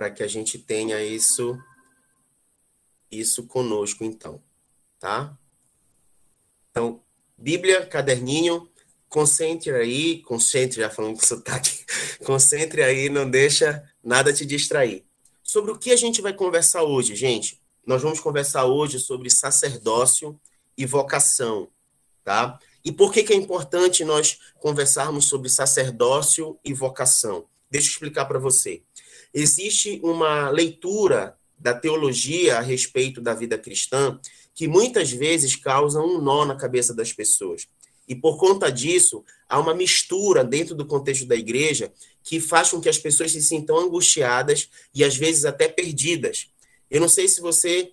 para que a gente tenha isso isso conosco então, tá? Então, Bíblia, caderninho, concentre aí, concentre, já falando com sotaque, concentre aí, não deixa nada te distrair. Sobre o que a gente vai conversar hoje, gente? Nós vamos conversar hoje sobre sacerdócio e vocação, tá? E por que, que é importante nós conversarmos sobre sacerdócio e vocação? Deixa eu explicar para você. Existe uma leitura da teologia a respeito da vida cristã que muitas vezes causa um nó na cabeça das pessoas. E por conta disso, há uma mistura dentro do contexto da igreja que faz com que as pessoas se sintam angustiadas e às vezes até perdidas. Eu não sei se você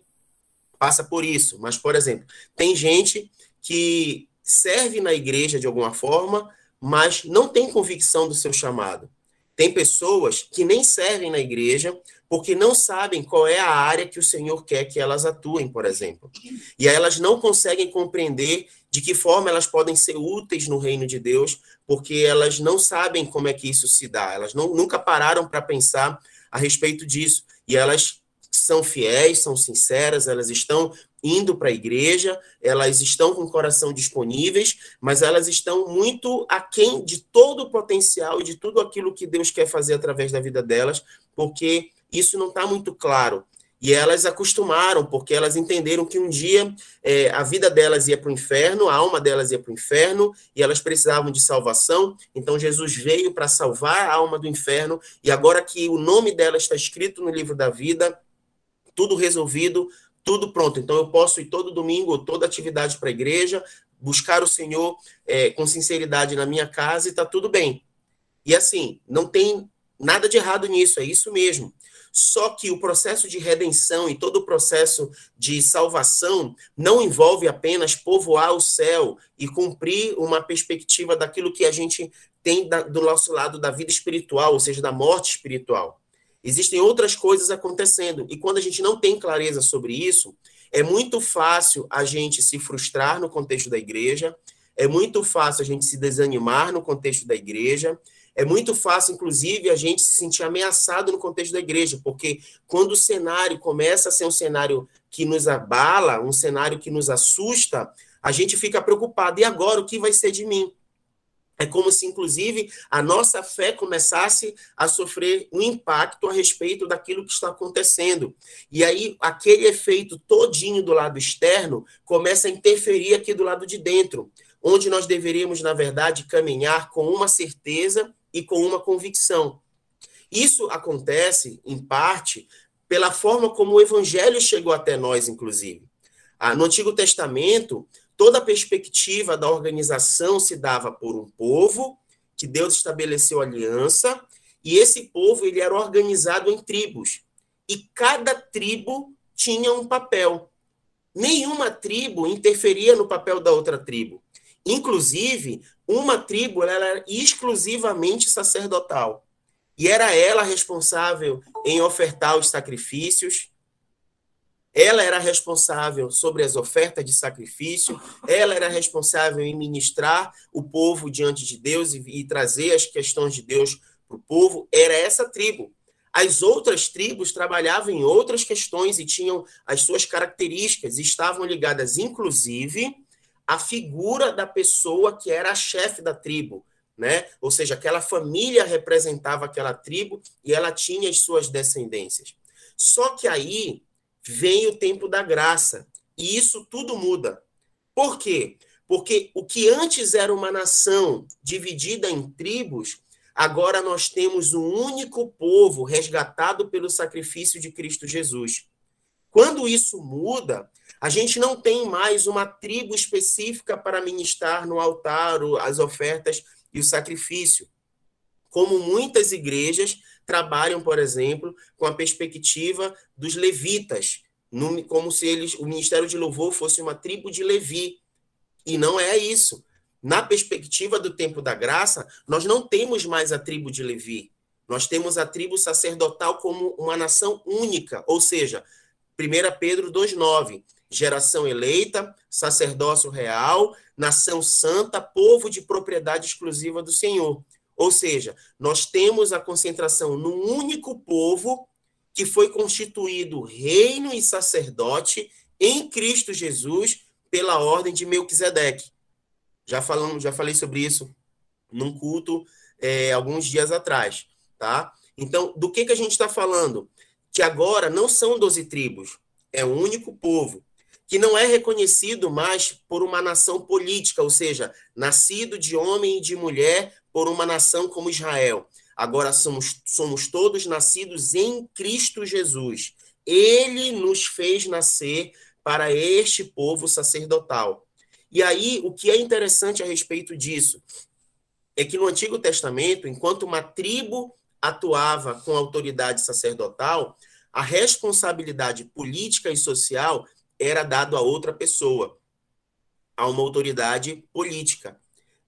passa por isso, mas, por exemplo, tem gente que serve na igreja de alguma forma, mas não tem convicção do seu chamado. Tem pessoas que nem servem na igreja porque não sabem qual é a área que o Senhor quer que elas atuem, por exemplo. E aí elas não conseguem compreender de que forma elas podem ser úteis no reino de Deus, porque elas não sabem como é que isso se dá. Elas não, nunca pararam para pensar a respeito disso. E elas são fiéis, são sinceras, elas estão indo para a igreja, elas estão com o coração disponíveis, mas elas estão muito aquém de todo o potencial e de tudo aquilo que Deus quer fazer através da vida delas, porque isso não está muito claro. E elas acostumaram, porque elas entenderam que um dia é, a vida delas ia para o inferno, a alma delas ia para o inferno, e elas precisavam de salvação. Então Jesus veio para salvar a alma do inferno, e agora que o nome dela está escrito no livro da vida, tudo resolvido, tudo pronto. Então eu posso ir todo domingo, toda atividade para a igreja, buscar o Senhor é, com sinceridade na minha casa e está tudo bem. E assim, não tem nada de errado nisso, é isso mesmo. Só que o processo de redenção e todo o processo de salvação não envolve apenas povoar o céu e cumprir uma perspectiva daquilo que a gente tem do nosso lado da vida espiritual, ou seja, da morte espiritual. Existem outras coisas acontecendo. E quando a gente não tem clareza sobre isso, é muito fácil a gente se frustrar no contexto da igreja, é muito fácil a gente se desanimar no contexto da igreja, é muito fácil, inclusive, a gente se sentir ameaçado no contexto da igreja, porque quando o cenário começa a ser um cenário que nos abala, um cenário que nos assusta, a gente fica preocupado. E agora, o que vai ser de mim? É como se, inclusive, a nossa fé começasse a sofrer um impacto a respeito daquilo que está acontecendo. E aí, aquele efeito todinho do lado externo começa a interferir aqui do lado de dentro, onde nós deveríamos, na verdade, caminhar com uma certeza e com uma convicção. Isso acontece, em parte, pela forma como o evangelho chegou até nós, inclusive. Ah, no Antigo Testamento, toda a perspectiva da organização se dava por um povo que Deus estabeleceu aliança e esse povo ele era organizado em tribos e cada tribo tinha um papel. Nenhuma tribo interferia no papel da outra tribo. Inclusive, uma tribo ela era exclusivamente sacerdotal. E era ela responsável em ofertar os sacrifícios, ela era responsável sobre as ofertas de sacrifício, ela era responsável em ministrar o povo diante de Deus e, e trazer as questões de Deus para o povo. Era essa tribo. As outras tribos trabalhavam em outras questões e tinham as suas características, estavam ligadas, inclusive, à figura da pessoa que era a chefe da tribo. Né? Ou seja, aquela família representava aquela tribo e ela tinha as suas descendências. Só que aí vem o tempo da graça. E isso tudo muda. Por quê? Porque o que antes era uma nação dividida em tribos, agora nós temos um único povo resgatado pelo sacrifício de Cristo Jesus. Quando isso muda, a gente não tem mais uma tribo específica para ministrar no altar as ofertas e o sacrifício. Como muitas igrejas trabalham, por exemplo, com a perspectiva dos levitas, como se eles, o ministério de louvor fosse uma tribo de Levi. E não é isso. Na perspectiva do tempo da graça, nós não temos mais a tribo de Levi. Nós temos a tribo sacerdotal como uma nação única, ou seja, 1 Pedro 2,9, geração eleita, sacerdócio real, nação santa, povo de propriedade exclusiva do Senhor. Ou seja, nós temos a concentração num único povo que foi constituído reino e sacerdote em Cristo Jesus pela ordem de Melquisedeque. Já falamos, já falei sobre isso num culto é, alguns dias atrás, tá? Então, do que que a gente está falando? Que agora não são doze tribos, é um único povo que não é reconhecido mais por uma nação política, ou seja, nascido de homem e de mulher por uma nação como Israel. Agora somos, somos todos nascidos em Cristo Jesus. Ele nos fez nascer para este povo sacerdotal. E aí, o que é interessante a respeito disso é que no Antigo Testamento, enquanto uma tribo atuava com autoridade sacerdotal, a responsabilidade política e social era dado a outra pessoa, a uma autoridade política.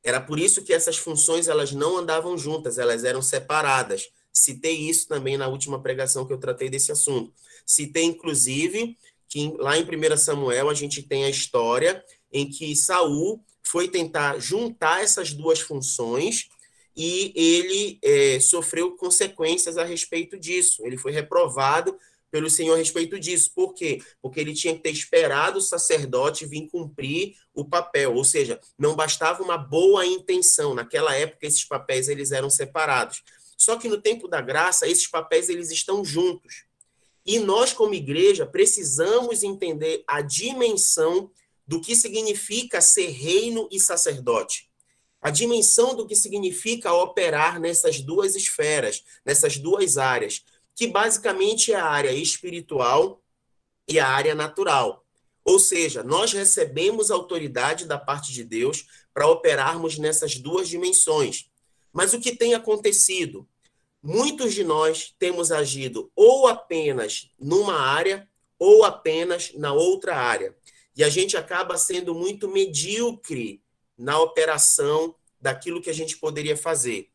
Era por isso que essas funções elas não andavam juntas, elas eram separadas. Citei isso também na última pregação que eu tratei desse assunto. Citei inclusive que lá em 1 Samuel a gente tem a história em que Saul foi tentar juntar essas duas funções e ele é, sofreu consequências a respeito disso. Ele foi reprovado pelo Senhor a respeito disso. Por quê? Porque ele tinha que ter esperado o sacerdote vir cumprir o papel, ou seja, não bastava uma boa intenção. Naquela época esses papéis eles eram separados. Só que no tempo da graça esses papéis eles estão juntos. E nós como igreja precisamos entender a dimensão do que significa ser reino e sacerdote. A dimensão do que significa operar nessas duas esferas, nessas duas áreas que basicamente é a área espiritual e a área natural. Ou seja, nós recebemos autoridade da parte de Deus para operarmos nessas duas dimensões. Mas o que tem acontecido? Muitos de nós temos agido ou apenas numa área ou apenas na outra área. E a gente acaba sendo muito medíocre na operação daquilo que a gente poderia fazer.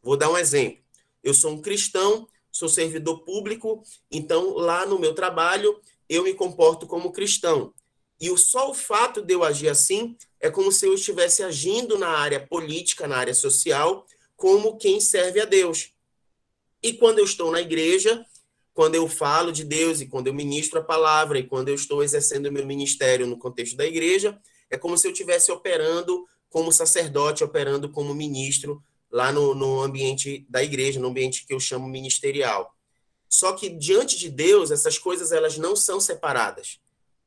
Vou dar um exemplo. Eu sou um cristão, sou servidor público, então lá no meu trabalho eu me comporto como cristão. E só o fato de eu agir assim é como se eu estivesse agindo na área política, na área social, como quem serve a Deus. E quando eu estou na igreja, quando eu falo de Deus e quando eu ministro a palavra e quando eu estou exercendo o meu ministério no contexto da igreja, é como se eu estivesse operando como sacerdote, operando como ministro lá no, no ambiente da igreja, no ambiente que eu chamo ministerial. Só que diante de Deus, essas coisas elas não são separadas.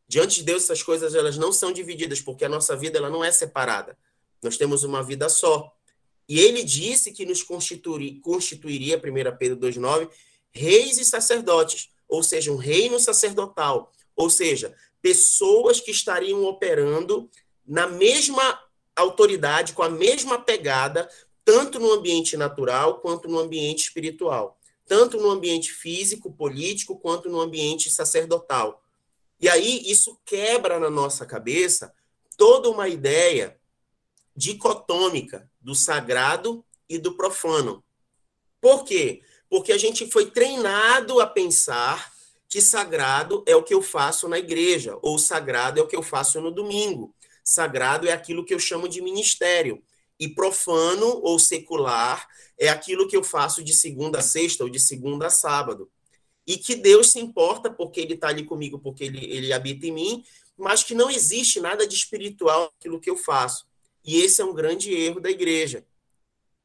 Diante de Deus, essas coisas elas não são divididas, porque a nossa vida ela não é separada. Nós temos uma vida só. E ele disse que nos constituiria, constituiria 1 Pedro 2,9, reis e sacerdotes, ou seja, um reino sacerdotal, ou seja, pessoas que estariam operando na mesma autoridade, com a mesma pegada, tanto no ambiente natural quanto no ambiente espiritual, tanto no ambiente físico, político, quanto no ambiente sacerdotal. E aí isso quebra na nossa cabeça toda uma ideia dicotômica do sagrado e do profano. Por quê? Porque a gente foi treinado a pensar que sagrado é o que eu faço na igreja, ou sagrado é o que eu faço no domingo. Sagrado é aquilo que eu chamo de ministério. E profano ou secular é aquilo que eu faço de segunda a sexta ou de segunda a sábado. E que Deus se importa porque Ele está ali comigo, porque ele, ele habita em mim, mas que não existe nada de espiritual naquilo que eu faço. E esse é um grande erro da igreja.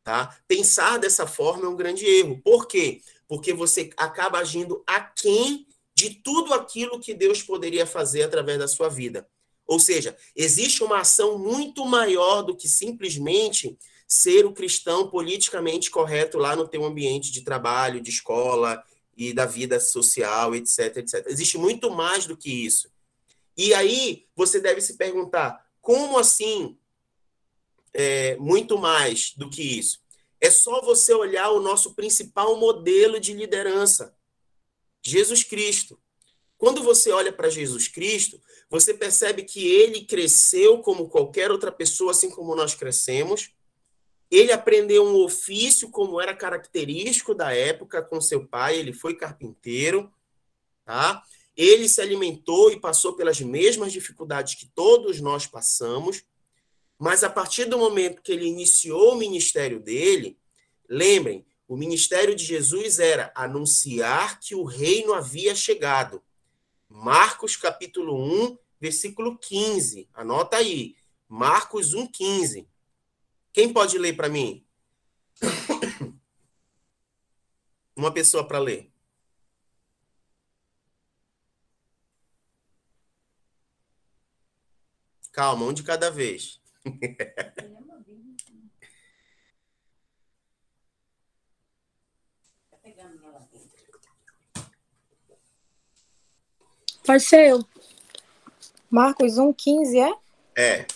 Tá? Pensar dessa forma é um grande erro. Por quê? Porque você acaba agindo aquém de tudo aquilo que Deus poderia fazer através da sua vida. Ou seja, existe uma ação muito maior do que simplesmente ser o cristão politicamente correto lá no teu ambiente de trabalho, de escola e da vida social, etc, etc. Existe muito mais do que isso. E aí você deve se perguntar, como assim é, muito mais do que isso? É só você olhar o nosso principal modelo de liderança, Jesus Cristo. Quando você olha para Jesus Cristo, você percebe que ele cresceu como qualquer outra pessoa, assim como nós crescemos. Ele aprendeu um ofício como era característico da época com seu pai, ele foi carpinteiro, tá? Ele se alimentou e passou pelas mesmas dificuldades que todos nós passamos, mas a partir do momento que ele iniciou o ministério dele, lembrem, O ministério de Jesus era anunciar que o reino havia chegado. Marcos capítulo 1, versículo 15. Anota aí. Marcos 1, 15. Quem pode ler para mim? Uma pessoa para ler. Calma, um de cada vez. Pode ser eu. Marcos 1, 15, é? É.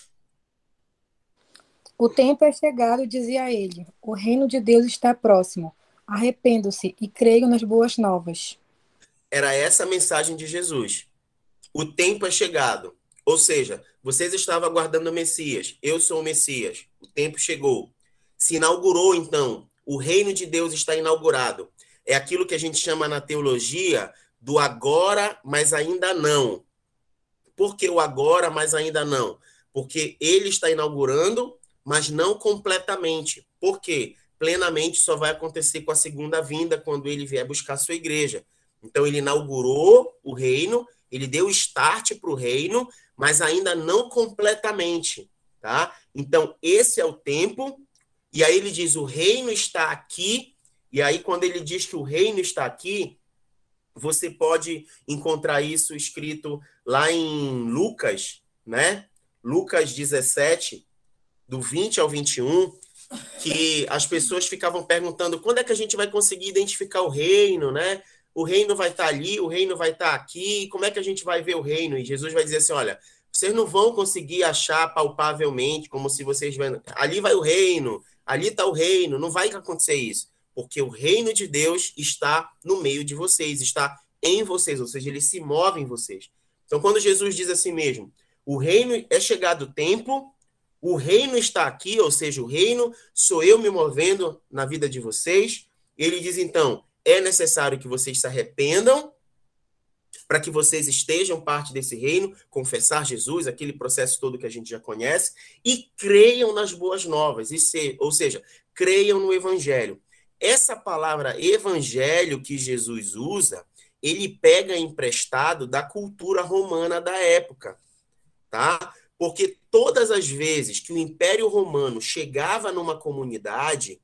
O tempo é chegado, dizia ele. O reino de Deus está próximo. Arrependo-se e creio nas boas novas. Era essa a mensagem de Jesus. O tempo é chegado. Ou seja, vocês estavam aguardando o Messias. Eu sou o Messias. O tempo chegou. Se inaugurou, então. O reino de Deus está inaugurado. É aquilo que a gente chama na teologia do agora, mas ainda não. Por que o agora, mas ainda não? Porque ele está inaugurando, mas não completamente. Por quê? Plenamente só vai acontecer com a segunda vinda, quando ele vier buscar sua igreja. Então, ele inaugurou o reino, ele deu start para o reino, mas ainda não completamente, tá? Então, esse é o tempo, e aí ele diz: o reino está aqui, e aí, quando ele diz que o reino está aqui, você pode encontrar isso escrito lá em Lucas, né? Lucas 17, do 20 ao 21, que as pessoas ficavam perguntando quando é que a gente vai conseguir identificar o reino, né? o reino vai estar tá ali, o reino vai estar tá aqui, como é que a gente vai ver o reino? E Jesus vai dizer assim: olha, vocês não vão conseguir achar palpavelmente, como se vocês ali vai o reino, ali está o reino, não vai acontecer isso, porque o reino de Deus está no meio de vocês, está em vocês, ou seja, ele se move em vocês. Então, quando Jesus diz assim mesmo, o reino é chegado o tempo, o reino está aqui, ou seja, o reino sou eu me movendo na vida de vocês. Ele diz então, é necessário que vocês se arrependam para que vocês estejam parte desse reino, confessar Jesus, aquele processo todo que a gente já conhece, e creiam nas boas novas, e se, ou seja, creiam no evangelho. Essa palavra evangelho que Jesus usa, ele pega emprestado da cultura romana da época, tá? Porque todas as vezes que o Império Romano chegava numa comunidade,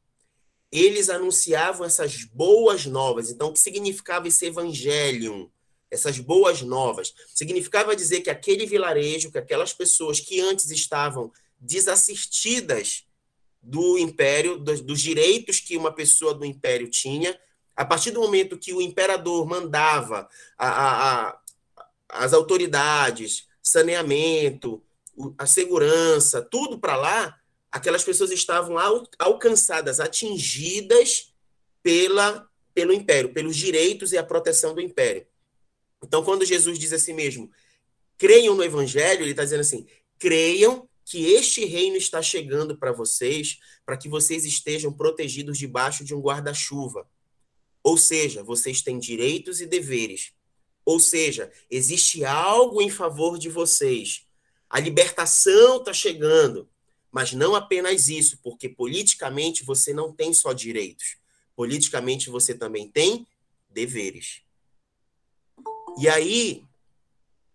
eles anunciavam essas boas novas. Então, o que significava esse evangelium? Essas boas novas. Significava dizer que aquele vilarejo, que aquelas pessoas que antes estavam desassistidas do império, dos, dos direitos que uma pessoa do império tinha, a partir do momento que o imperador mandava a, a, a, as autoridades, saneamento, a segurança, tudo para lá, aquelas pessoas estavam al alcançadas, atingidas pela, pelo império, pelos direitos e a proteção do império. Então, quando Jesus diz assim mesmo, creiam no evangelho, ele está dizendo assim: creiam que este reino está chegando para vocês, para que vocês estejam protegidos debaixo de um guarda-chuva. Ou seja, vocês têm direitos e deveres. Ou seja, existe algo em favor de vocês. A libertação está chegando. Mas não apenas isso, porque politicamente você não tem só direitos. Politicamente você também tem deveres. E aí,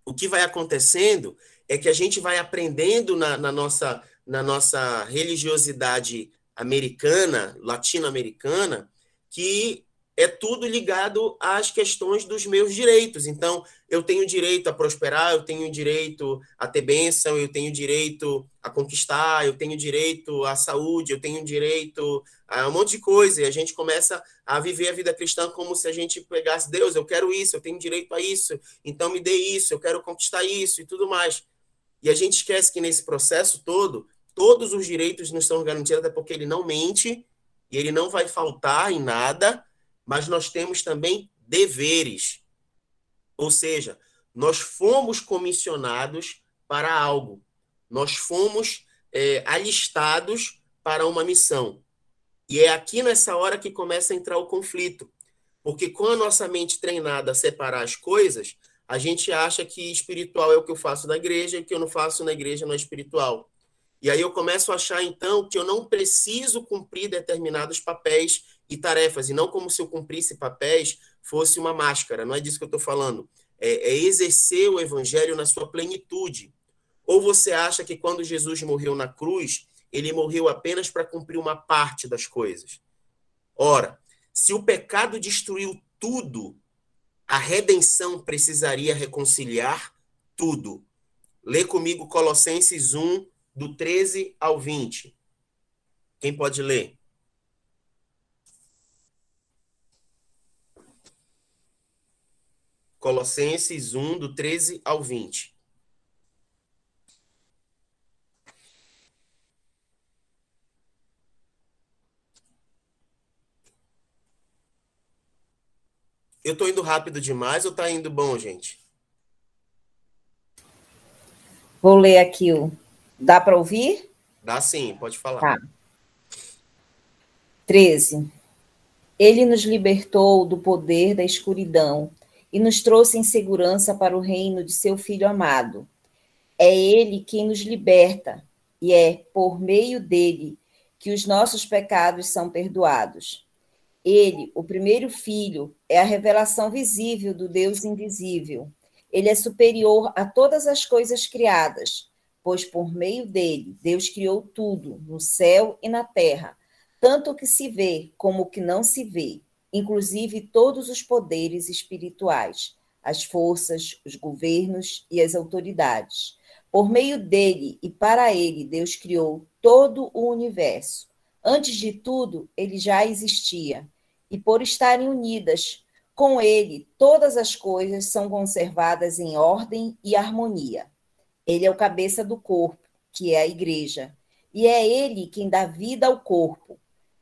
o que vai acontecendo é que a gente vai aprendendo na, na nossa, na nossa religiosidade americana, latino-americana, que é tudo ligado às questões dos meus direitos. Então, eu tenho direito a prosperar, eu tenho direito a ter bênção, eu tenho direito a conquistar, eu tenho direito à saúde, eu tenho direito a um monte de coisa. E a gente começa a viver a vida cristã como se a gente pegasse Deus, eu quero isso, eu tenho direito a isso, então me dê isso, eu quero conquistar isso e tudo mais. E a gente esquece que nesse processo todo, todos os direitos nos são garantidos, até porque ele não mente e ele não vai faltar em nada mas nós temos também deveres. Ou seja, nós fomos comissionados para algo, nós fomos é, alistados para uma missão. E é aqui nessa hora que começa a entrar o conflito. Porque com a nossa mente treinada a separar as coisas, a gente acha que espiritual é o que eu faço na igreja e o que eu não faço na igreja não é espiritual. E aí eu começo a achar, então, que eu não preciso cumprir determinados papéis e tarefas, e não como se eu cumprisse papéis fosse uma máscara. Não é disso que eu estou falando. É, é exercer o evangelho na sua plenitude. Ou você acha que quando Jesus morreu na cruz, ele morreu apenas para cumprir uma parte das coisas? Ora, se o pecado destruiu tudo, a redenção precisaria reconciliar tudo. Lê comigo Colossenses 1, do 13 ao 20. Quem pode ler? Colossenses 1, do 13 ao 20. Eu tô indo rápido demais ou tá indo bom, gente? Vou ler aqui o. Dá para ouvir? Dá sim, pode falar. Tá. 13. Ele nos libertou do poder da escuridão e nos trouxe em segurança para o reino de seu Filho amado. É Ele quem nos liberta, e é por meio dele que os nossos pecados são perdoados. Ele, o primeiro filho, é a revelação visível do Deus invisível. Ele é superior a todas as coisas criadas, pois por meio dele Deus criou tudo, no céu e na terra, tanto o que se vê como o que não se vê, inclusive todos os poderes espirituais, as forças, os governos e as autoridades. Por meio dele e para ele, Deus criou todo o universo. Antes de tudo, ele já existia, e por estarem unidas com ele, todas as coisas são conservadas em ordem e harmonia. Ele é o cabeça do corpo, que é a igreja, e é ele quem dá vida ao corpo.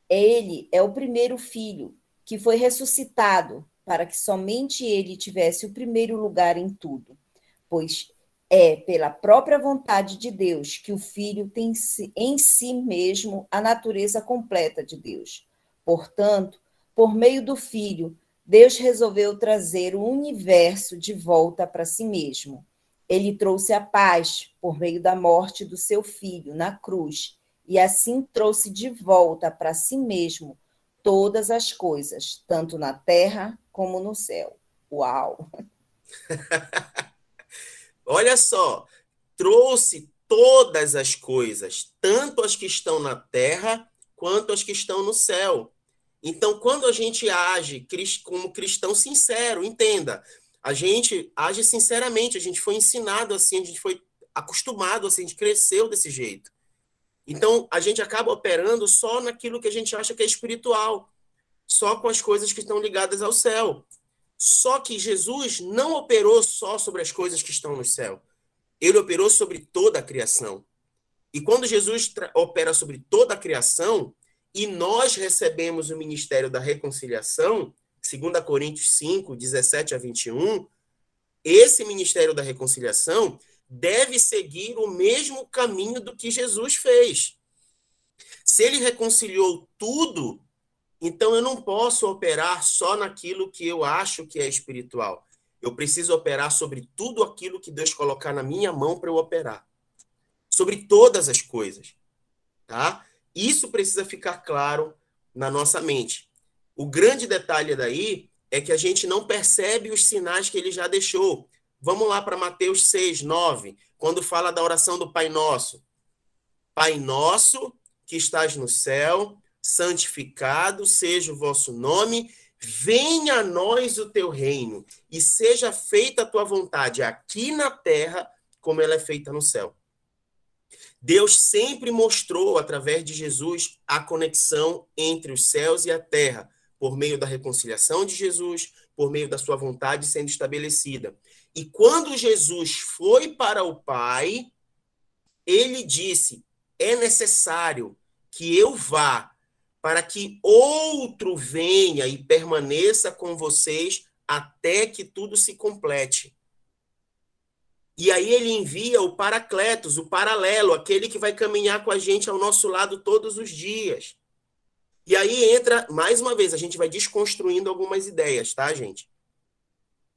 Ele é o primeiro filho que foi ressuscitado para que somente ele tivesse o primeiro lugar em tudo, pois é pela própria vontade de Deus que o filho tem em si mesmo a natureza completa de Deus. Portanto, por meio do filho, Deus resolveu trazer o universo de volta para si mesmo. Ele trouxe a paz por meio da morte do seu filho na cruz e assim trouxe de volta para si mesmo todas as coisas, tanto na terra como no céu. Uau! Olha só, trouxe todas as coisas, tanto as que estão na terra quanto as que estão no céu. Então, quando a gente age como cristão sincero, entenda, a gente age sinceramente, a gente foi ensinado assim, a gente foi acostumado assim, a gente cresceu desse jeito. Então, a gente acaba operando só naquilo que a gente acha que é espiritual, só com as coisas que estão ligadas ao céu. Só que Jesus não operou só sobre as coisas que estão no céu. Ele operou sobre toda a criação. E quando Jesus opera sobre toda a criação, e nós recebemos o ministério da reconciliação, 2 Coríntios 5, 17 a 21, esse ministério da reconciliação deve seguir o mesmo caminho do que Jesus fez. Se ele reconciliou tudo, então eu não posso operar só naquilo que eu acho que é espiritual. Eu preciso operar sobre tudo aquilo que Deus colocar na minha mão para eu operar. Sobre todas as coisas. Tá? Isso precisa ficar claro na nossa mente. O grande detalhe daí é que a gente não percebe os sinais que ele já deixou. Vamos lá para Mateus 6, 9, quando fala da oração do Pai Nosso. Pai Nosso, que estás no céu, santificado seja o vosso nome, venha a nós o teu reino, e seja feita a tua vontade aqui na terra, como ela é feita no céu. Deus sempre mostrou, através de Jesus, a conexão entre os céus e a terra, por meio da reconciliação de Jesus, por meio da sua vontade sendo estabelecida. E quando Jesus foi para o Pai, ele disse: é necessário que eu vá para que outro venha e permaneça com vocês até que tudo se complete. E aí ele envia o Paracletos, o paralelo, aquele que vai caminhar com a gente ao nosso lado todos os dias. E aí entra, mais uma vez, a gente vai desconstruindo algumas ideias, tá, gente?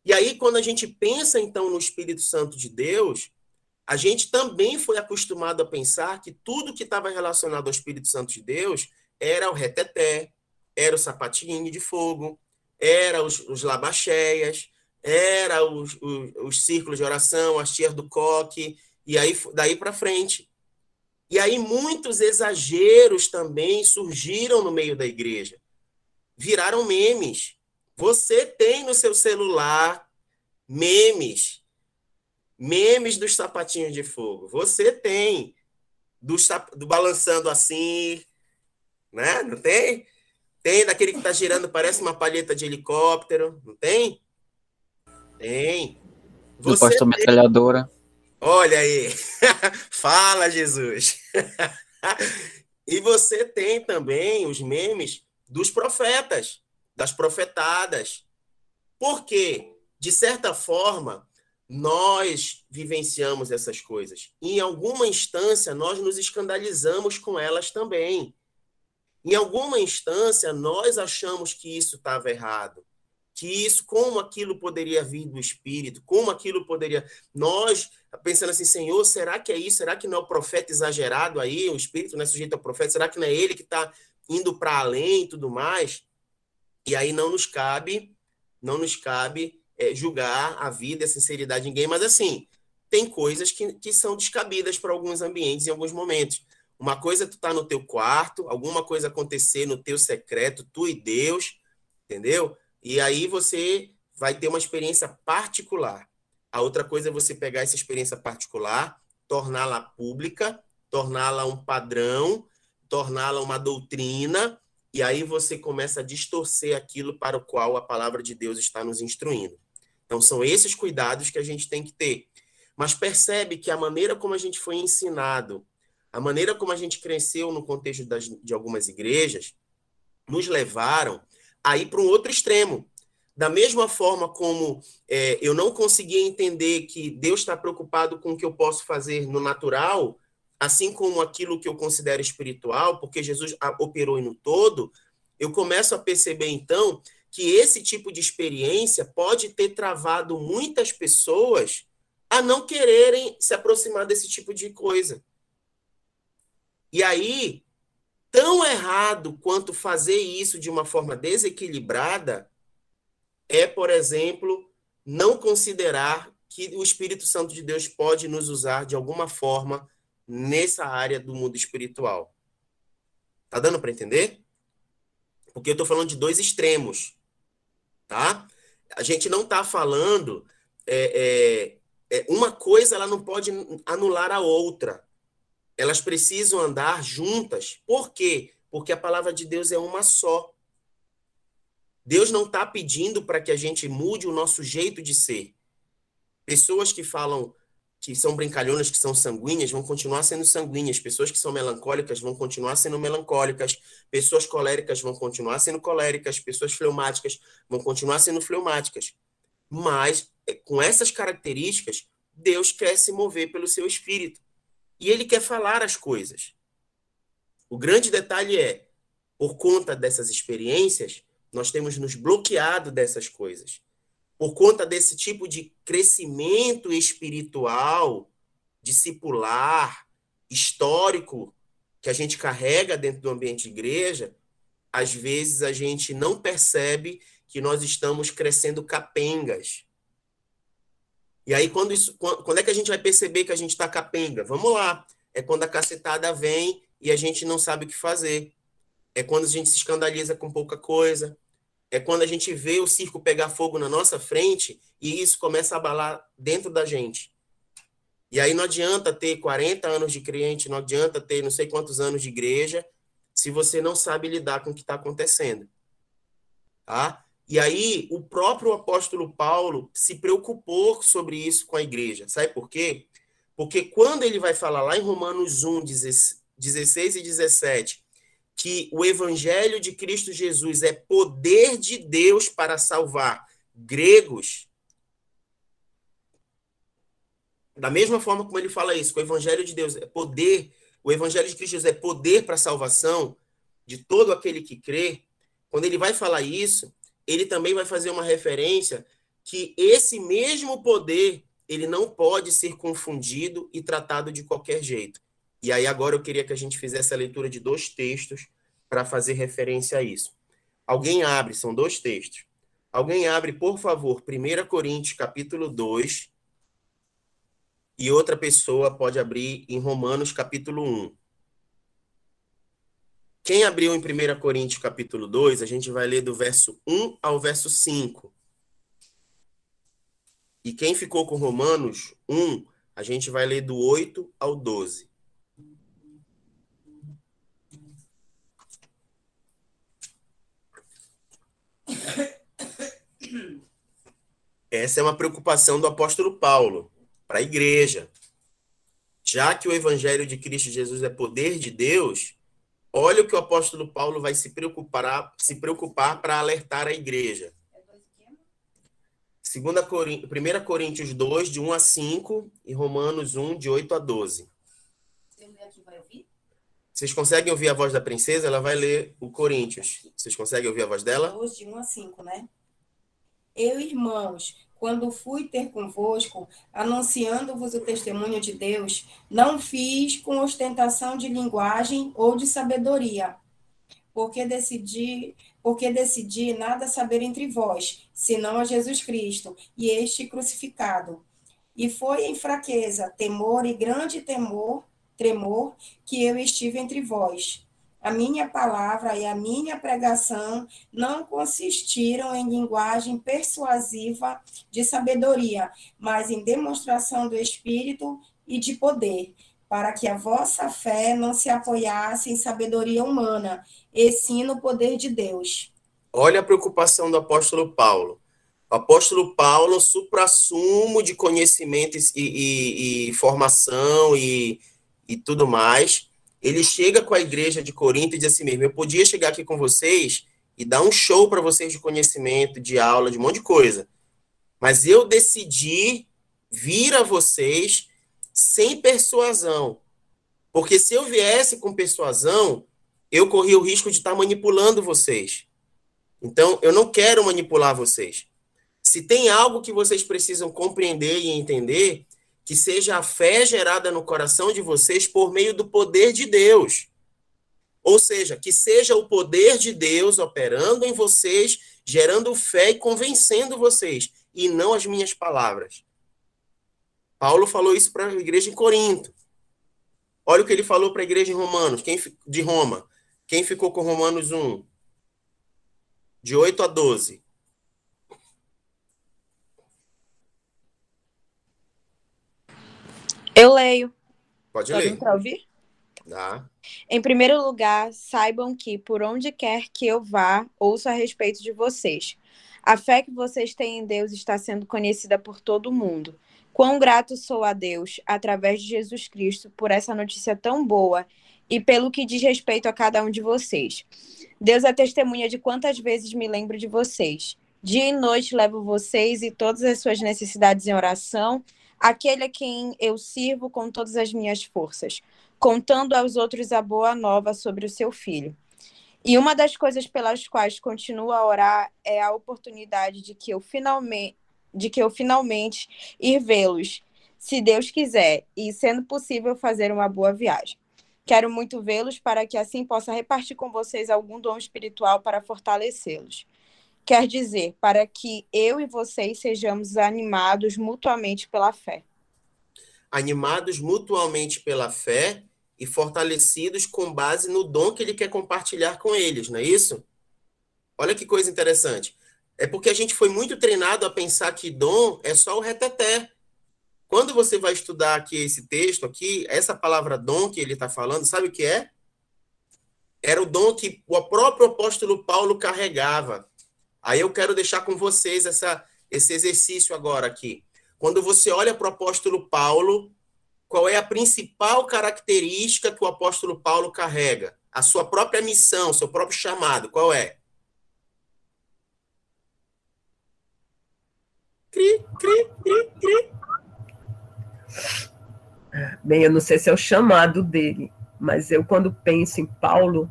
E aí, quando a gente pensa, então, no Espírito Santo de Deus, a gente também foi acostumado a pensar que tudo que estava relacionado ao Espírito Santo de Deus era o reteté, era o sapatinho de fogo, era os, os era os, os, os, círculos de oração, as tias do coque, e aí daí para frente. E aí muitos exageros também surgiram no meio da igreja. Viraram memes. Você tem no seu celular memes. Memes dos sapatinhos de fogo. Você tem do, do balançando assim, né? Não tem? Tem daquele que está girando, parece uma palheta de helicóptero, não tem? Tem. Você do pastor tem... metralhadora. Olha aí. Fala, Jesus. e você tem também os memes dos profetas, das profetadas. Por quê? De certa forma, nós vivenciamos essas coisas. Em alguma instância, nós nos escandalizamos com elas também. Em alguma instância, nós achamos que isso estava errado, que isso, como aquilo poderia vir do Espírito, como aquilo poderia. Nós, pensando assim, Senhor, será que é isso? Será que não é o profeta exagerado aí? O Espírito não é sujeito ao profeta? Será que não é ele que está indo para além e tudo mais? E aí não nos cabe, não nos cabe é, julgar a vida e a sinceridade de ninguém, mas assim, tem coisas que, que são descabidas para alguns ambientes em alguns momentos. Uma coisa é tu tá no teu quarto, alguma coisa acontecer no teu secreto, tu e Deus, entendeu? E aí você vai ter uma experiência particular. A outra coisa é você pegar essa experiência particular, torná-la pública, torná-la um padrão, torná-la uma doutrina, e aí você começa a distorcer aquilo para o qual a palavra de Deus está nos instruindo. Então são esses cuidados que a gente tem que ter. Mas percebe que a maneira como a gente foi ensinado a maneira como a gente cresceu no contexto das, de algumas igrejas nos levaram a ir para um outro extremo. Da mesma forma como é, eu não conseguia entender que Deus está preocupado com o que eu posso fazer no natural, assim como aquilo que eu considero espiritual, porque Jesus operou no todo, eu começo a perceber então que esse tipo de experiência pode ter travado muitas pessoas a não quererem se aproximar desse tipo de coisa. E aí, tão errado quanto fazer isso de uma forma desequilibrada é, por exemplo, não considerar que o Espírito Santo de Deus pode nos usar de alguma forma nessa área do mundo espiritual. Tá dando para entender? Porque eu estou falando de dois extremos, tá? A gente não está falando é, é, é, uma coisa, ela não pode anular a outra. Elas precisam andar juntas. Por quê? Porque a palavra de Deus é uma só. Deus não está pedindo para que a gente mude o nosso jeito de ser. Pessoas que falam que são brincalhonas, que são sanguíneas, vão continuar sendo sanguíneas. Pessoas que são melancólicas vão continuar sendo melancólicas. Pessoas coléricas vão continuar sendo coléricas. Pessoas fleumáticas vão continuar sendo fleumáticas. Mas, é, com essas características, Deus quer se mover pelo seu espírito e ele quer falar as coisas. O grande detalhe é, por conta dessas experiências, nós temos nos bloqueado dessas coisas. Por conta desse tipo de crescimento espiritual, discipular, histórico, que a gente carrega dentro do ambiente de igreja, às vezes a gente não percebe que nós estamos crescendo capengas. E aí, quando, isso, quando é que a gente vai perceber que a gente está capenga? Vamos lá. É quando a cacetada vem e a gente não sabe o que fazer. É quando a gente se escandaliza com pouca coisa. É quando a gente vê o circo pegar fogo na nossa frente e isso começa a abalar dentro da gente. E aí não adianta ter 40 anos de crente, não adianta ter não sei quantos anos de igreja, se você não sabe lidar com o que está acontecendo. Tá? E aí, o próprio apóstolo Paulo se preocupou sobre isso com a igreja. Sabe por quê? Porque quando ele vai falar lá em Romanos 1, 16 e 17, que o evangelho de Cristo Jesus é poder de Deus para salvar gregos, da mesma forma como ele fala isso, que o evangelho de Deus é poder, o evangelho de Cristo Jesus é poder para a salvação de todo aquele que crê, quando ele vai falar isso, ele também vai fazer uma referência que esse mesmo poder ele não pode ser confundido e tratado de qualquer jeito. E aí agora eu queria que a gente fizesse a leitura de dois textos para fazer referência a isso. Alguém abre, são dois textos. Alguém abre, por favor, 1 Coríntios capítulo 2, e outra pessoa pode abrir em Romanos capítulo 1. Quem abriu em 1 Coríntios capítulo 2, a gente vai ler do verso 1 ao verso 5. E quem ficou com Romanos 1, a gente vai ler do 8 ao 12. Essa é uma preocupação do apóstolo Paulo para a igreja. Já que o evangelho de Cristo Jesus é poder de Deus, olha o que o apóstolo Paulo vai se preocupar, se preocupar para alertar a igreja. Segunda 1 Coríntios 2, de 1 a 5, e Romanos 1, de 8 a 12. Vocês conseguem ouvir a voz da princesa? Ela vai ler o Coríntios. Vocês conseguem ouvir a voz dela? 2, de 1 a 5, né? Eu, irmãos, quando fui ter convosco, anunciando-vos o testemunho de Deus, não fiz com ostentação de linguagem ou de sabedoria, porque decidi, porque decidi nada saber entre vós, senão a Jesus Cristo e este crucificado. E foi em fraqueza, temor e grande temor, tremor que eu estive entre vós. A minha palavra e a minha pregação não consistiram em linguagem persuasiva de sabedoria, mas em demonstração do Espírito e de poder, para que a vossa fé não se apoiasse em sabedoria humana, e sim no poder de Deus. Olha a preocupação do apóstolo Paulo. O apóstolo Paulo, supra-sumo de conhecimento e, e, e formação e, e tudo mais, ele chega com a igreja de Corinto e diz assim mesmo: eu podia chegar aqui com vocês e dar um show para vocês de conhecimento, de aula, de um monte de coisa. Mas eu decidi vir a vocês sem persuasão. Porque se eu viesse com persuasão, eu corria o risco de estar manipulando vocês. Então, eu não quero manipular vocês. Se tem algo que vocês precisam compreender e entender, que seja a fé gerada no coração de vocês por meio do poder de Deus. Ou seja, que seja o poder de Deus operando em vocês, gerando fé e convencendo vocês, e não as minhas palavras. Paulo falou isso para a igreja em Corinto. Olha o que ele falou para a igreja em Romanos, quem, de Roma. Quem ficou com Romanos 1? De 8 a 12. Eu leio. Pode Podem ler. para ouvir? Dá. Em primeiro lugar, saibam que, por onde quer que eu vá, ouço a respeito de vocês. A fé que vocês têm em Deus está sendo conhecida por todo mundo. Quão grato sou a Deus, através de Jesus Cristo, por essa notícia tão boa e pelo que diz respeito a cada um de vocês. Deus é testemunha de quantas vezes me lembro de vocês. Dia e noite levo vocês e todas as suas necessidades em oração aquele a quem eu sirvo com todas as minhas forças, contando aos outros a boa nova sobre o seu filho. E uma das coisas pelas quais continuo a orar é a oportunidade de que eu finalmente, de que eu finalmente ir vê-los, se Deus quiser, e sendo possível fazer uma boa viagem. Quero muito vê-los para que assim possa repartir com vocês algum dom espiritual para fortalecê-los. Quer dizer, para que eu e vocês sejamos animados mutuamente pela fé. Animados mutuamente pela fé e fortalecidos com base no dom que ele quer compartilhar com eles, não é isso? Olha que coisa interessante. É porque a gente foi muito treinado a pensar que dom é só o reteté. Quando você vai estudar aqui esse texto aqui, essa palavra dom que ele está falando, sabe o que é? Era o dom que o próprio apóstolo Paulo carregava. Aí eu quero deixar com vocês essa, esse exercício agora aqui. Quando você olha para o apóstolo Paulo, qual é a principal característica que o apóstolo Paulo carrega? A sua própria missão, seu próprio chamado, qual é? Cri, cri, cri, cri. Bem, eu não sei se é o chamado dele, mas eu, quando penso em Paulo,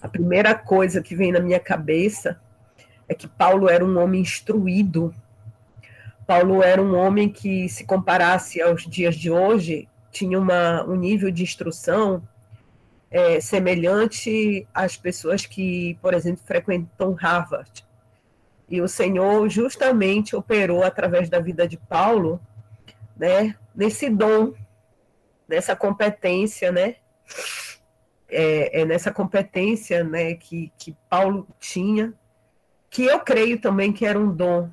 a primeira coisa que vem na minha cabeça é que Paulo era um homem instruído. Paulo era um homem que, se comparasse aos dias de hoje, tinha uma, um nível de instrução é, semelhante às pessoas que, por exemplo, frequentam Harvard. E o Senhor justamente operou através da vida de Paulo, né, nesse dom, nessa competência, né, é, é nessa competência, né, que, que Paulo tinha, que eu creio também que era um dom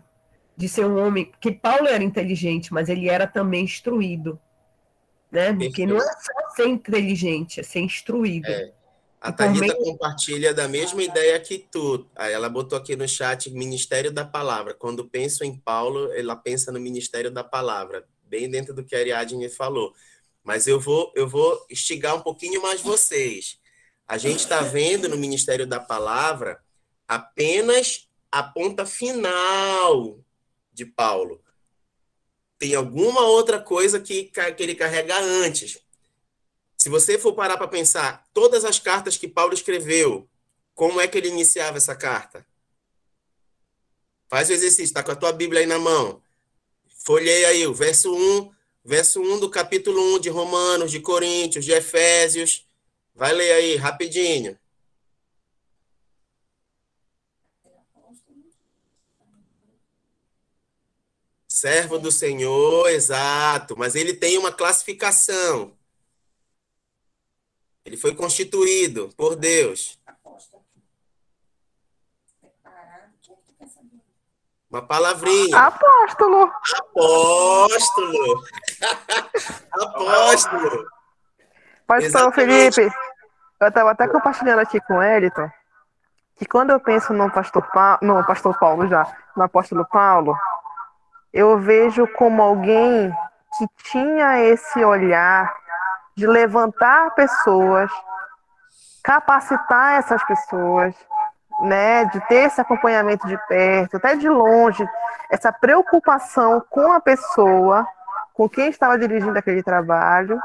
de ser um homem, que Paulo era inteligente, mas ele era também instruído, né? Porque não é só ser inteligente, é ser instruído. É. A Thalita meio... compartilha da mesma ideia que tu. Ela botou aqui no chat Ministério da Palavra. Quando penso em Paulo, ela pensa no Ministério da Palavra, bem dentro do que a Ariadne falou. Mas eu vou, eu vou instigar um pouquinho mais vocês. A gente está vendo no Ministério da Palavra apenas a ponta final de Paulo tem alguma outra coisa que, que ele carrega antes. Se você for parar para pensar, todas as cartas que Paulo escreveu, como é que ele iniciava essa carta? Faz o exercício, está com a tua Bíblia aí na mão. Folheia aí o verso 1, verso 1 do capítulo 1 de Romanos, de Coríntios, de Efésios. Vai ler aí, rapidinho. Servo do Senhor, exato, mas ele tem uma classificação. Ele foi constituído por Deus. Uma palavrinha. Apóstolo. Apóstolo. Apóstolo. Pastor Felipe, eu estava até compartilhando aqui com o Elton que quando eu penso no pastor, pa... no pastor Paulo já, no apóstolo Paulo, eu vejo como alguém que tinha esse olhar de levantar pessoas, capacitar essas pessoas, né, de ter esse acompanhamento de perto, até de longe, essa preocupação com a pessoa, com quem estava dirigindo aquele trabalho,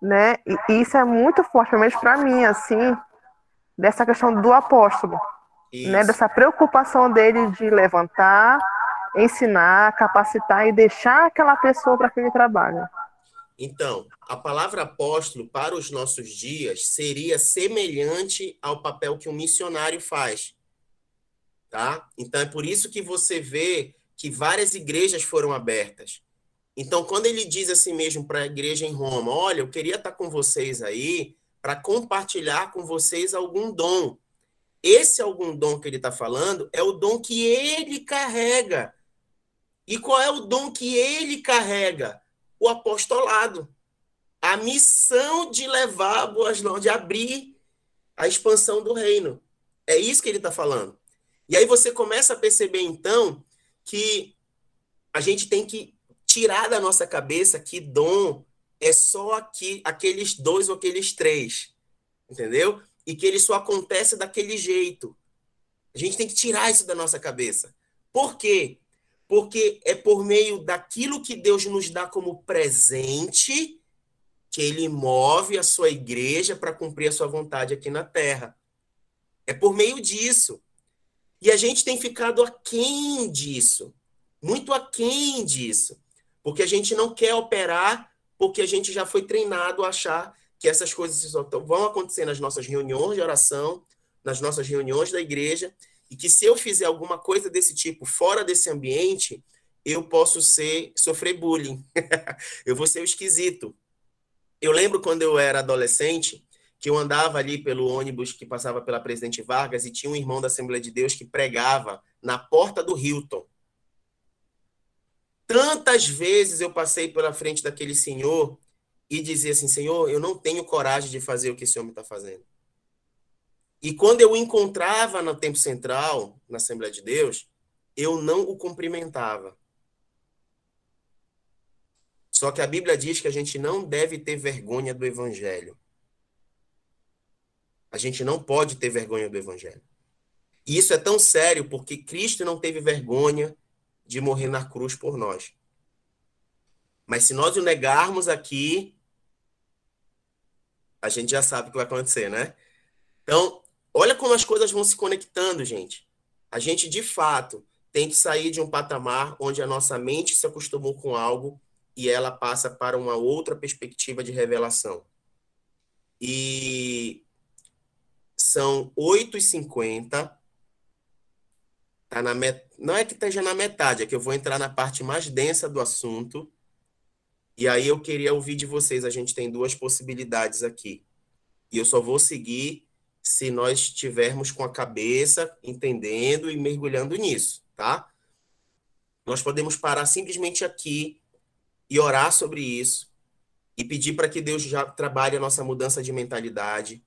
né? E isso é muito forte, pelo menos para mim, assim, dessa questão do apóstolo, né, isso. né? Dessa preocupação dele de levantar, ensinar, capacitar e deixar aquela pessoa para aquele trabalho. Então, a palavra apóstolo para os nossos dias seria semelhante ao papel que um missionário faz. Tá? Então é por isso que você vê que várias igrejas foram abertas. Então, quando ele diz assim mesmo para a igreja em Roma, olha, eu queria estar com vocês aí para compartilhar com vocês algum dom. Esse algum dom que ele está falando é o dom que ele carrega. E qual é o dom que ele carrega? O apostolado. A missão de levar boas novas, de abrir a expansão do reino. É isso que ele está falando. E aí você começa a perceber, então, que a gente tem que tirar da nossa cabeça que dom é só aqui, aqueles dois ou aqueles três. Entendeu? E que ele só acontece daquele jeito. A gente tem que tirar isso da nossa cabeça. Por quê? Porque é por meio daquilo que Deus nos dá como presente que ele move a sua igreja para cumprir a sua vontade aqui na terra. É por meio disso. E a gente tem ficado aquém disso, muito aquém disso, porque a gente não quer operar, porque a gente já foi treinado a achar que essas coisas vão acontecer nas nossas reuniões de oração, nas nossas reuniões da igreja, e que se eu fizer alguma coisa desse tipo fora desse ambiente, eu posso ser sofrer bullying. eu vou ser o esquisito. Eu lembro quando eu era adolescente, que eu andava ali pelo ônibus que passava pela Presidente Vargas e tinha um irmão da Assembleia de Deus que pregava na porta do Hilton. Tantas vezes eu passei pela frente daquele senhor e dizia assim: Senhor, eu não tenho coragem de fazer o que esse homem está fazendo. E quando eu o encontrava no tempo central, na Assembleia de Deus, eu não o cumprimentava. Só que a Bíblia diz que a gente não deve ter vergonha do evangelho. A gente não pode ter vergonha do evangelho. E isso é tão sério porque Cristo não teve vergonha de morrer na cruz por nós. Mas se nós o negarmos aqui, a gente já sabe o que vai acontecer, né? Então, Olha como as coisas vão se conectando, gente. A gente, de fato, tem que sair de um patamar onde a nossa mente se acostumou com algo e ela passa para uma outra perspectiva de revelação. E são 8h50. Tá na met... Não é que esteja na metade, é que eu vou entrar na parte mais densa do assunto. E aí eu queria ouvir de vocês. A gente tem duas possibilidades aqui. E eu só vou seguir se nós estivermos com a cabeça entendendo e mergulhando nisso, tá? Nós podemos parar simplesmente aqui e orar sobre isso e pedir para que Deus já trabalhe a nossa mudança de mentalidade,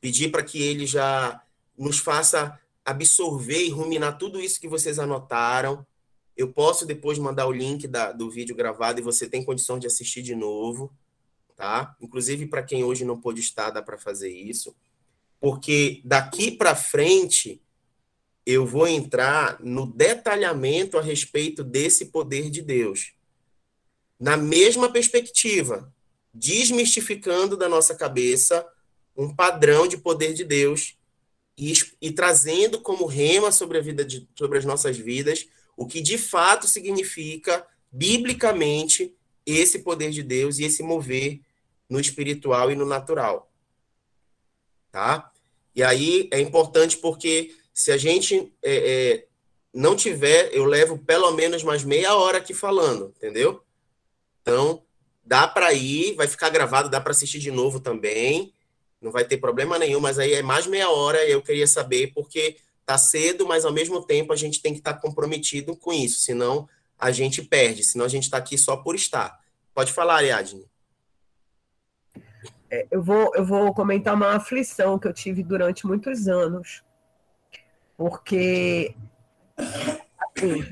pedir para que ele já nos faça absorver e ruminar tudo isso que vocês anotaram. Eu posso depois mandar o link da, do vídeo gravado e você tem condição de assistir de novo, tá? Inclusive para quem hoje não pôde estar, dá para fazer isso. Porque daqui para frente eu vou entrar no detalhamento a respeito desse poder de Deus. Na mesma perspectiva, desmistificando da nossa cabeça um padrão de poder de Deus e, e trazendo como rema sobre a vida de, sobre as nossas vidas o que de fato significa biblicamente esse poder de Deus e esse mover no espiritual e no natural. Tá? E aí é importante porque se a gente é, é, não tiver, eu levo pelo menos mais meia hora aqui falando, entendeu? Então, dá para ir, vai ficar gravado, dá para assistir de novo também não vai ter problema nenhum, mas aí é mais meia hora e eu queria saber porque tá cedo, mas ao mesmo tempo a gente tem que estar tá comprometido com isso, senão a gente perde, senão a gente está aqui só por estar. Pode falar, Ariadne. É, eu, vou, eu vou comentar uma aflição que eu tive durante muitos anos, porque assim,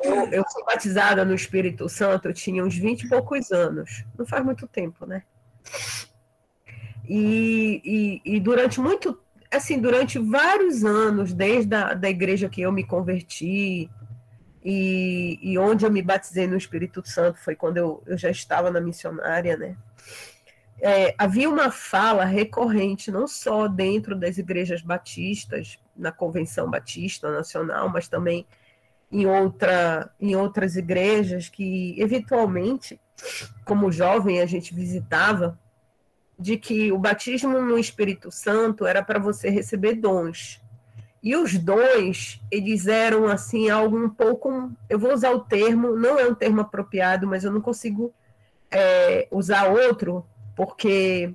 eu, eu fui batizada no Espírito Santo, eu tinha uns 20 e poucos anos, não faz muito tempo, né? E, e, e, durante muito, assim, durante vários anos, desde a da igreja que eu me converti e, e onde eu me batizei no Espírito Santo, foi quando eu, eu já estava na missionária, né? É, havia uma fala recorrente, não só dentro das igrejas batistas, na Convenção Batista Nacional, mas também em, outra, em outras igrejas que, eventualmente, como jovem, a gente visitava, de que o batismo no Espírito Santo era para você receber dons. E os dons, eles eram assim algo um pouco, eu vou usar o termo, não é um termo apropriado, mas eu não consigo é, usar outro, porque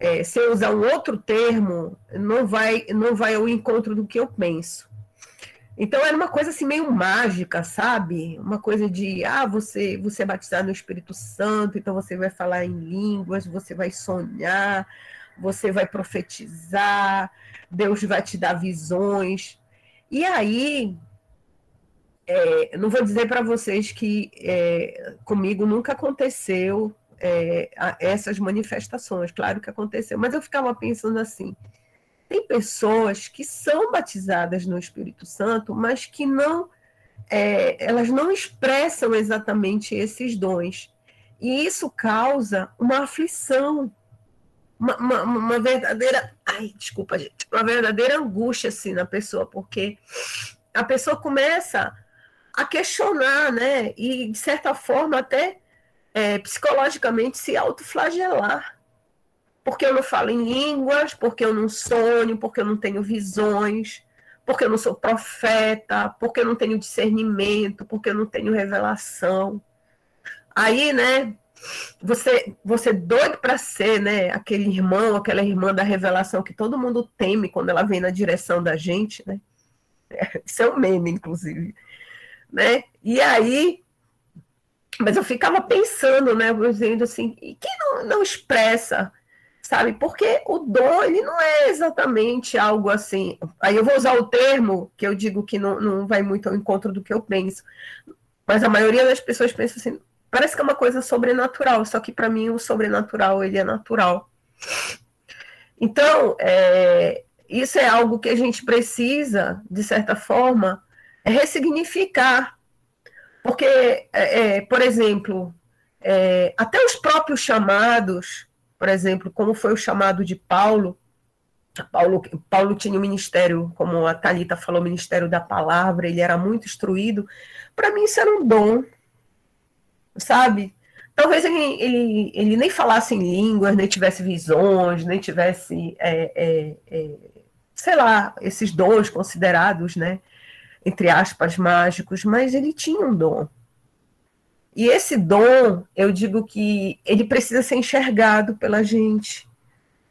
é, se eu usar um outro termo, não vai, não vai ao encontro do que eu penso. Então era uma coisa assim meio mágica, sabe? Uma coisa de ah, você você é batizado no Espírito Santo, então você vai falar em línguas, você vai sonhar, você vai profetizar, Deus vai te dar visões. E aí, é, não vou dizer para vocês que é, comigo nunca aconteceu é, essas manifestações, claro que aconteceu, mas eu ficava pensando assim: tem pessoas que são batizadas no Espírito Santo, mas que não, é, elas não expressam exatamente esses dons. E isso causa uma aflição, uma, uma, uma, verdadeira, ai, desculpa, gente, uma verdadeira angústia assim na pessoa, porque a pessoa começa a questionar, né? E de certa forma até é, psicologicamente se autoflagelar porque eu não falo em línguas, porque eu não sonho, porque eu não tenho visões, porque eu não sou profeta, porque eu não tenho discernimento, porque eu não tenho revelação. Aí, né, você você doido para ser, né, aquele irmão, aquela irmã da revelação que todo mundo teme quando ela vem na direção da gente, né? Isso é um meme, inclusive, né? E aí, mas eu ficava pensando, né, dizendo assim, e quem não, não expressa sabe? Porque o dom, ele não é exatamente algo assim. Aí eu vou usar o termo que eu digo que não, não vai muito ao encontro do que eu penso, mas a maioria das pessoas pensa assim, parece que é uma coisa sobrenatural, só que para mim o sobrenatural, ele é natural. Então, é, isso é algo que a gente precisa, de certa forma, ressignificar. Porque, é, é, por exemplo, é, até os próprios chamados, por exemplo, como foi o chamado de Paulo. Paulo, Paulo tinha um ministério, como a Thalita falou, o ministério da palavra, ele era muito instruído. Para mim, isso era um dom, sabe? talvez ele, ele, ele nem falasse em línguas, nem tivesse visões, nem tivesse, é, é, é, sei lá, esses dons considerados, né, entre aspas, mágicos, mas ele tinha um dom. E esse dom, eu digo que ele precisa ser enxergado pela gente.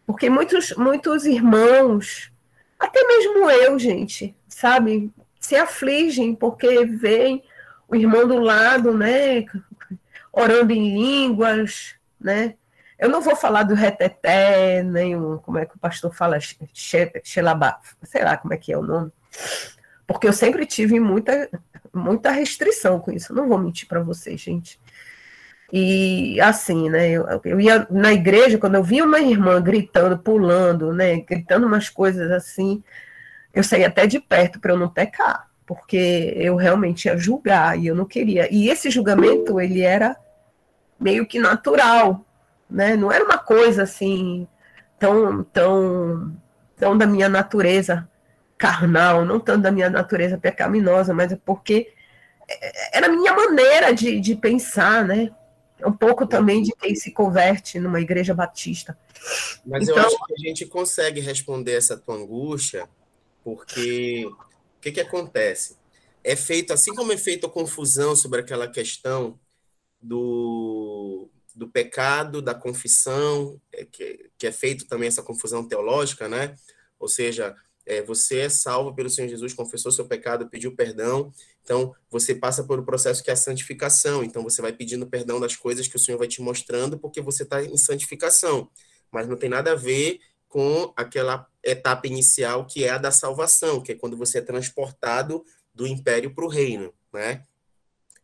Porque muitos, muitos irmãos, até mesmo eu, gente, sabe, se afligem porque veem o irmão do lado, né, orando em línguas, né? Eu não vou falar do reteté, nem o, como é que o pastor fala, xelabá, sei lá como é que é o nome, porque eu sempre tive muita, muita restrição com isso, não vou mentir para vocês, gente. E assim, né, eu, eu ia na igreja, quando eu via uma irmã gritando, pulando, né, gritando umas coisas assim, eu saía até de perto para eu não pecar, porque eu realmente ia julgar e eu não queria. E esse julgamento, ele era meio que natural, né? Não era uma coisa assim tão tão tão da minha natureza carnal, não tanto da minha natureza pecaminosa, mas é porque era a minha maneira de, de pensar, né? Um pouco também de quem se converte numa igreja batista. Mas então, eu acho que a gente consegue responder essa tua angústia, porque o que, que acontece? É feito, assim como é feita a confusão sobre aquela questão do, do pecado, da confissão, é, que, que é feito também essa confusão teológica, né? Ou seja, é, você é salvo pelo Senhor Jesus, confessou seu pecado, pediu perdão, então você passa por um processo que é a santificação, então você vai pedindo perdão das coisas que o Senhor vai te mostrando, porque você está em santificação, mas não tem nada a ver com aquela etapa inicial que é a da salvação, que é quando você é transportado do império para o reino, né?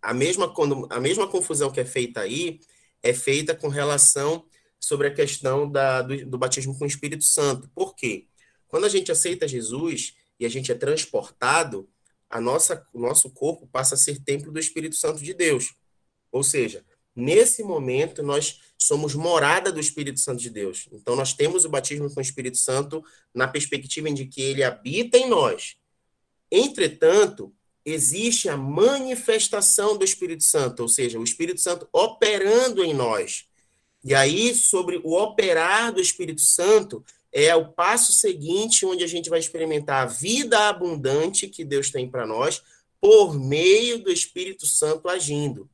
a mesma, quando, a mesma confusão que é feita aí é feita com relação sobre a questão da, do, do batismo com o Espírito Santo. Por quê? Quando a gente aceita Jesus e a gente é transportado, a nossa, o nosso corpo passa a ser templo do Espírito Santo de Deus. Ou seja, nesse momento nós somos morada do Espírito Santo de Deus. Então nós temos o batismo com o Espírito Santo na perspectiva de que ele habita em nós. Entretanto, existe a manifestação do Espírito Santo, ou seja, o Espírito Santo operando em nós. E aí, sobre o operar do Espírito Santo, é o passo seguinte onde a gente vai experimentar a vida abundante que Deus tem para nós por meio do Espírito Santo agindo.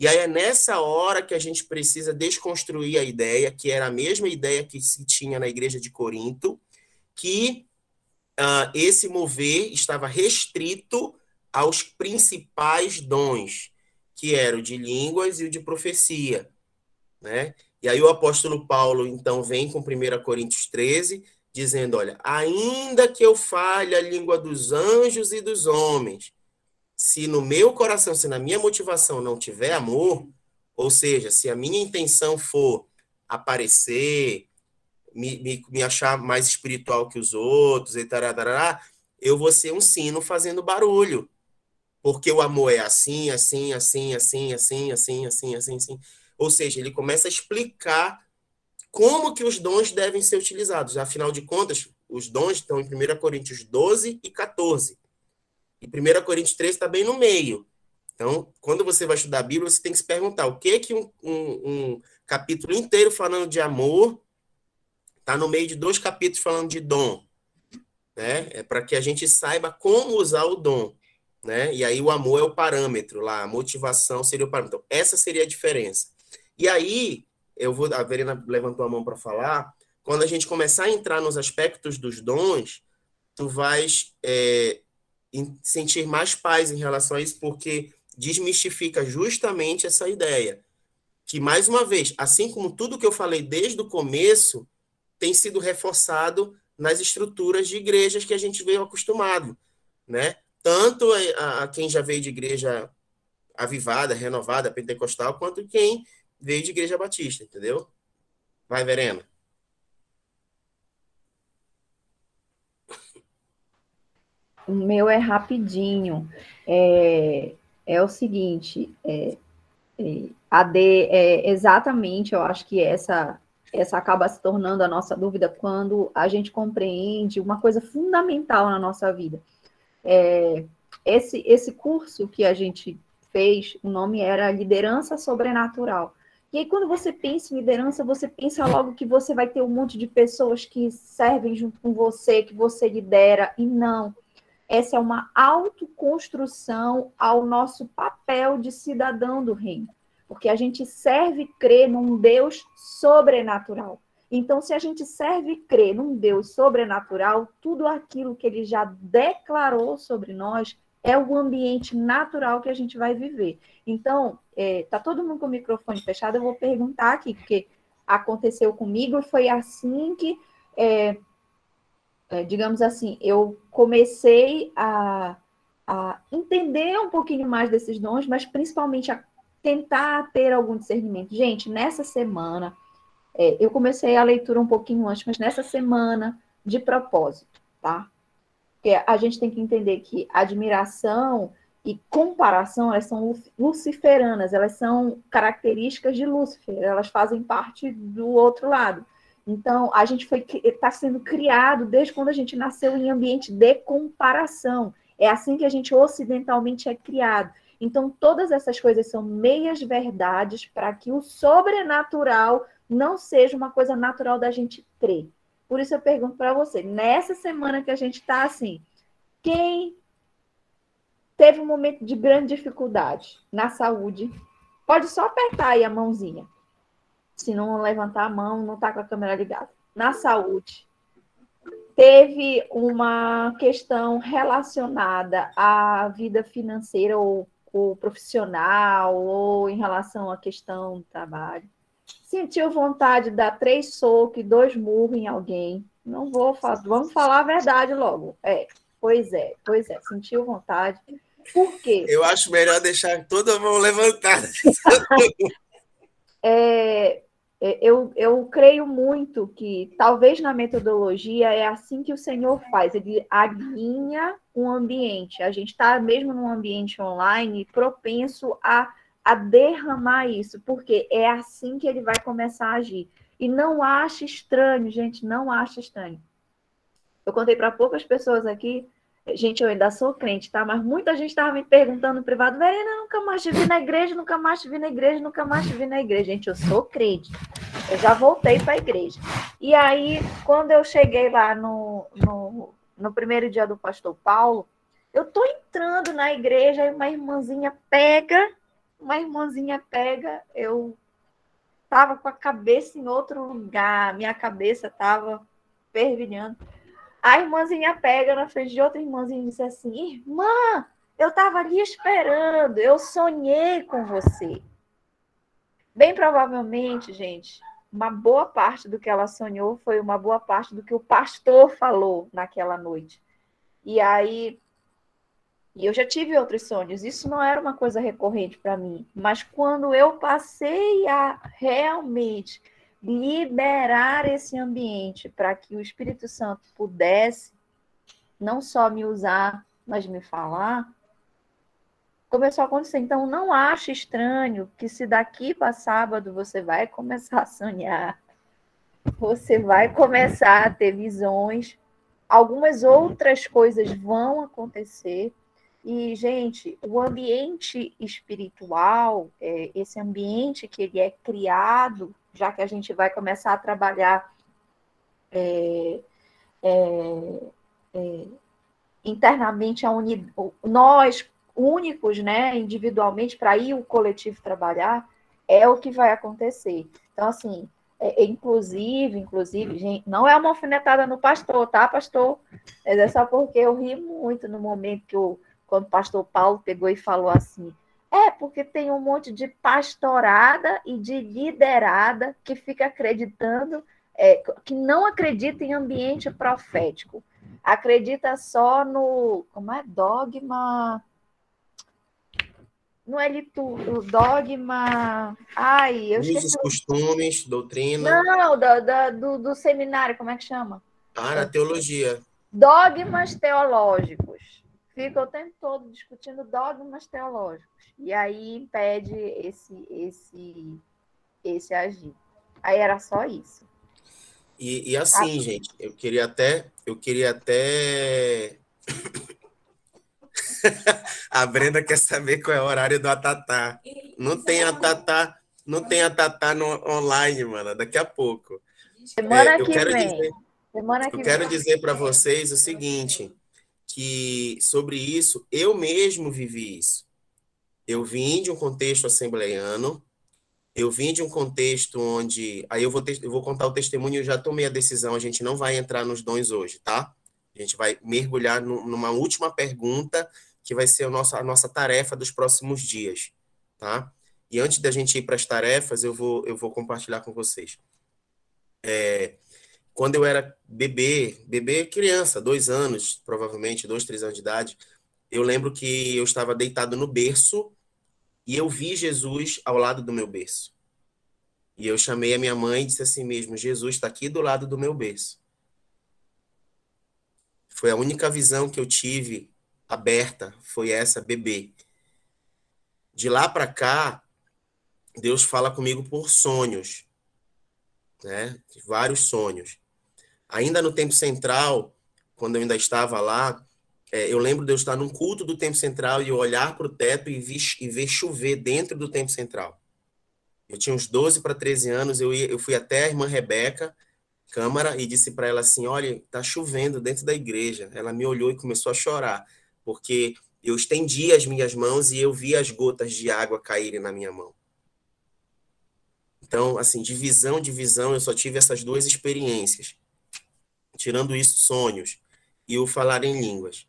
E aí é nessa hora que a gente precisa desconstruir a ideia, que era a mesma ideia que se tinha na igreja de Corinto, que uh, esse mover estava restrito aos principais dons, que era o de línguas e o de profecia, né? E aí o apóstolo Paulo, então, vem com 1 Coríntios 13, dizendo, olha, ainda que eu fale a língua dos anjos e dos homens, se no meu coração, se na minha motivação não tiver amor, ou seja, se a minha intenção for aparecer, me, me, me achar mais espiritual que os outros, e tarará, eu vou ser um sino fazendo barulho porque o amor é assim, assim, assim, assim, assim, assim, assim, assim, assim. Ou seja, ele começa a explicar como que os dons devem ser utilizados. Afinal de contas, os dons estão em 1 Coríntios 12 e 14. E 1 Coríntios 13 está bem no meio. Então, quando você vai estudar a Bíblia, você tem que se perguntar o que que um, um, um capítulo inteiro falando de amor está no meio de dois capítulos falando de dom. Né? É para que a gente saiba como usar o dom né? E aí o amor é o parâmetro lá, a motivação seria o parâmetro. Então, essa seria a diferença. E aí, eu vou, a Verena levantou a mão para falar, quando a gente começar a entrar nos aspectos dos dons, tu vais é, sentir mais paz em relação a isso, porque desmistifica justamente essa ideia. Que, mais uma vez, assim como tudo que eu falei desde o começo, tem sido reforçado nas estruturas de igrejas que a gente veio acostumado, né? tanto a, a, quem já veio de igreja avivada, renovada, pentecostal, quanto quem veio de igreja batista, entendeu? Vai, Verena. O meu é rapidinho. É, é o seguinte, é, é, AD é exatamente, eu acho que essa essa acaba se tornando a nossa dúvida quando a gente compreende uma coisa fundamental na nossa vida é, esse, esse curso que a gente fez, o nome era Liderança Sobrenatural, E aí, quando você pensa em liderança, você pensa logo que você vai ter um monte de pessoas que servem junto com você, que você lidera, e não. Essa é uma autoconstrução ao nosso papel de cidadão do reino. Porque a gente serve e crê num Deus sobrenatural. Então, se a gente serve e crê num Deus sobrenatural, tudo aquilo que ele já declarou sobre nós é o ambiente natural que a gente vai viver. Então, é, tá todo mundo com o microfone fechado, eu vou perguntar aqui, porque aconteceu comigo foi assim que, é, é, digamos assim, eu comecei a, a entender um pouquinho mais desses dons, mas principalmente a tentar ter algum discernimento. Gente, nessa semana, é, eu comecei a leitura um pouquinho antes, mas nessa semana, de propósito, tá? Porque a gente tem que entender que admiração e comparação, elas são luciferanas, elas são características de Lúcifer, elas fazem parte do outro lado. Então, a gente está sendo criado desde quando a gente nasceu em ambiente de comparação. É assim que a gente ocidentalmente é criado. Então, todas essas coisas são meias verdades para que o sobrenatural não seja uma coisa natural da gente crer. Por isso eu pergunto para você, nessa semana que a gente está assim, quem teve um momento de grande dificuldade na saúde, pode só apertar aí a mãozinha. Se não levantar a mão, não está com a câmera ligada. Na saúde, teve uma questão relacionada à vida financeira ou, ou profissional, ou em relação à questão do trabalho sentiu vontade de dar três socos e dois murros em alguém, não vou falar, vamos falar a verdade logo. É, pois é, pois é, sentiu vontade. Por quê? Eu acho melhor deixar toda a mão levantada. é, é, eu, eu creio muito que talvez na metodologia é assim que o Senhor faz, ele alinha um ambiente. A gente está mesmo num ambiente online propenso a a derramar isso, porque é assim que ele vai começar a agir. E não acha estranho, gente, não acha estranho. Eu contei para poucas pessoas aqui, gente, eu ainda sou crente, tá? Mas muita gente estava me perguntando no privado, Verena, nunca mais te vi na igreja, nunca mais te vi na igreja, nunca mais te vi na igreja. Gente, eu sou crente. Eu já voltei para a igreja. E aí, quando eu cheguei lá no, no, no primeiro dia do pastor Paulo, eu tô entrando na igreja e uma irmãzinha pega uma irmãzinha pega, eu tava com a cabeça em outro lugar, minha cabeça tava fervilhando. A irmãzinha pega na frente de outra irmãzinha e disse assim: Irmã, eu tava ali esperando, eu sonhei com você. Bem provavelmente, gente, uma boa parte do que ela sonhou foi uma boa parte do que o pastor falou naquela noite. E aí e eu já tive outros sonhos, isso não era uma coisa recorrente para mim, mas quando eu passei a realmente liberar esse ambiente para que o Espírito Santo pudesse não só me usar, mas me falar, começou a acontecer. Então, não ache estranho que se daqui para sábado você vai começar a sonhar, você vai começar a ter visões, algumas outras coisas vão acontecer e, gente, o ambiente espiritual, é, esse ambiente que ele é criado, já que a gente vai começar a trabalhar é, é, é internamente, a uni, nós únicos, né, individualmente, para ir o coletivo trabalhar, é o que vai acontecer. Então, assim, é, é, inclusive, inclusive, gente, não é uma alfinetada no pastor, tá, pastor? É só porque eu ri muito no momento que o quando o pastor Paulo pegou e falou assim: é, porque tem um monte de pastorada e de liderada que fica acreditando, é, que não acredita em ambiente profético. Acredita só no. Como é? Dogma. Não é liturgia, dogma. Ai, eu esqueci. Usos, costumes, doutrina. Não, do, do, do, do seminário, como é que chama? Ah, na teologia. Dogmas teológicos fica o tempo todo discutindo dogmas teológicos. E aí impede esse, esse, esse agir. Aí era só isso. E, e assim, gente, eu queria até, eu queria até. a Brenda quer saber qual é o horário do Atatá. Não tem Atatá. não tem a Tatá no, online, mano. Daqui a pouco. Semana É, eu que quero vem. dizer- Semana que Eu quero vem. dizer para vocês o seguinte, que sobre isso eu mesmo vivi isso. Eu vim de um contexto assembleiano, eu vim de um contexto onde aí eu vou ter- eu vou contar o testemunho, eu já tomei a decisão, a gente não vai entrar nos dons hoje, tá? A gente vai mergulhar nu- numa última pergunta que vai ser a nossa, a nossa tarefa dos próximos dias, tá? E antes da gente ir para as tarefas, eu vou eu vou compartilhar com vocês. É, quando eu era bebê, bebê criança, dois anos, provavelmente, dois, três anos de idade, eu lembro que eu estava deitado no berço e eu vi Jesus ao lado do meu berço. E eu chamei a minha mãe e disse assim mesmo: Jesus está aqui do lado do meu berço. Foi a única visão que eu tive aberta, foi essa, bebê. De lá para cá, Deus fala comigo por sonhos, né? Vários sonhos. Ainda no tempo central, quando eu ainda estava lá, é, eu lembro de eu estar num culto do tempo central e eu olhar para o teto e, vi, e ver chover dentro do tempo central. Eu tinha uns 12 para 13 anos, eu, ia, eu fui até a irmã Rebeca, Câmara, e disse para ela assim: Olha, tá chovendo dentro da igreja. Ela me olhou e começou a chorar, porque eu estendi as minhas mãos e eu vi as gotas de água caírem na minha mão. Então, assim, de visão, de visão, eu só tive essas duas experiências. Tirando isso, sonhos e o falar em línguas,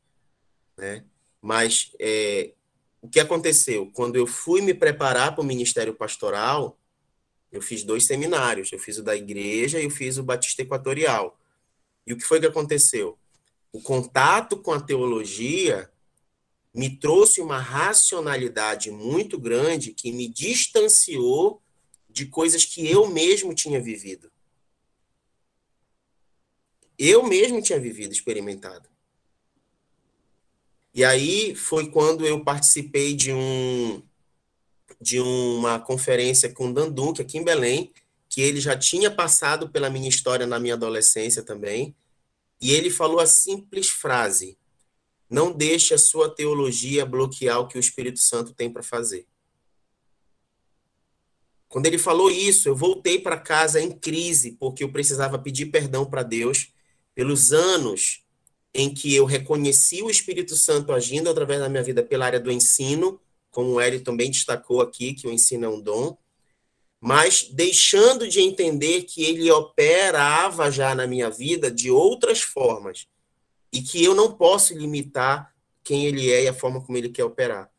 né? Mas é, o que aconteceu? Quando eu fui me preparar para o ministério pastoral, eu fiz dois seminários. Eu fiz o da igreja e eu fiz o Batista Equatorial. E o que foi que aconteceu? O contato com a teologia me trouxe uma racionalidade muito grande que me distanciou de coisas que eu mesmo tinha vivido. Eu mesmo tinha vivido, experimentado. E aí foi quando eu participei de um de uma conferência com Danduque aqui em Belém, que ele já tinha passado pela minha história na minha adolescência também, e ele falou a simples frase: não deixe a sua teologia bloquear o que o Espírito Santo tem para fazer. Quando ele falou isso, eu voltei para casa em crise, porque eu precisava pedir perdão para Deus pelos anos em que eu reconheci o Espírito Santo agindo através da minha vida pela área do ensino, como o Eli também destacou aqui, que o ensino é um dom, mas deixando de entender que ele operava já na minha vida de outras formas e que eu não posso limitar quem ele é e a forma como ele quer operar.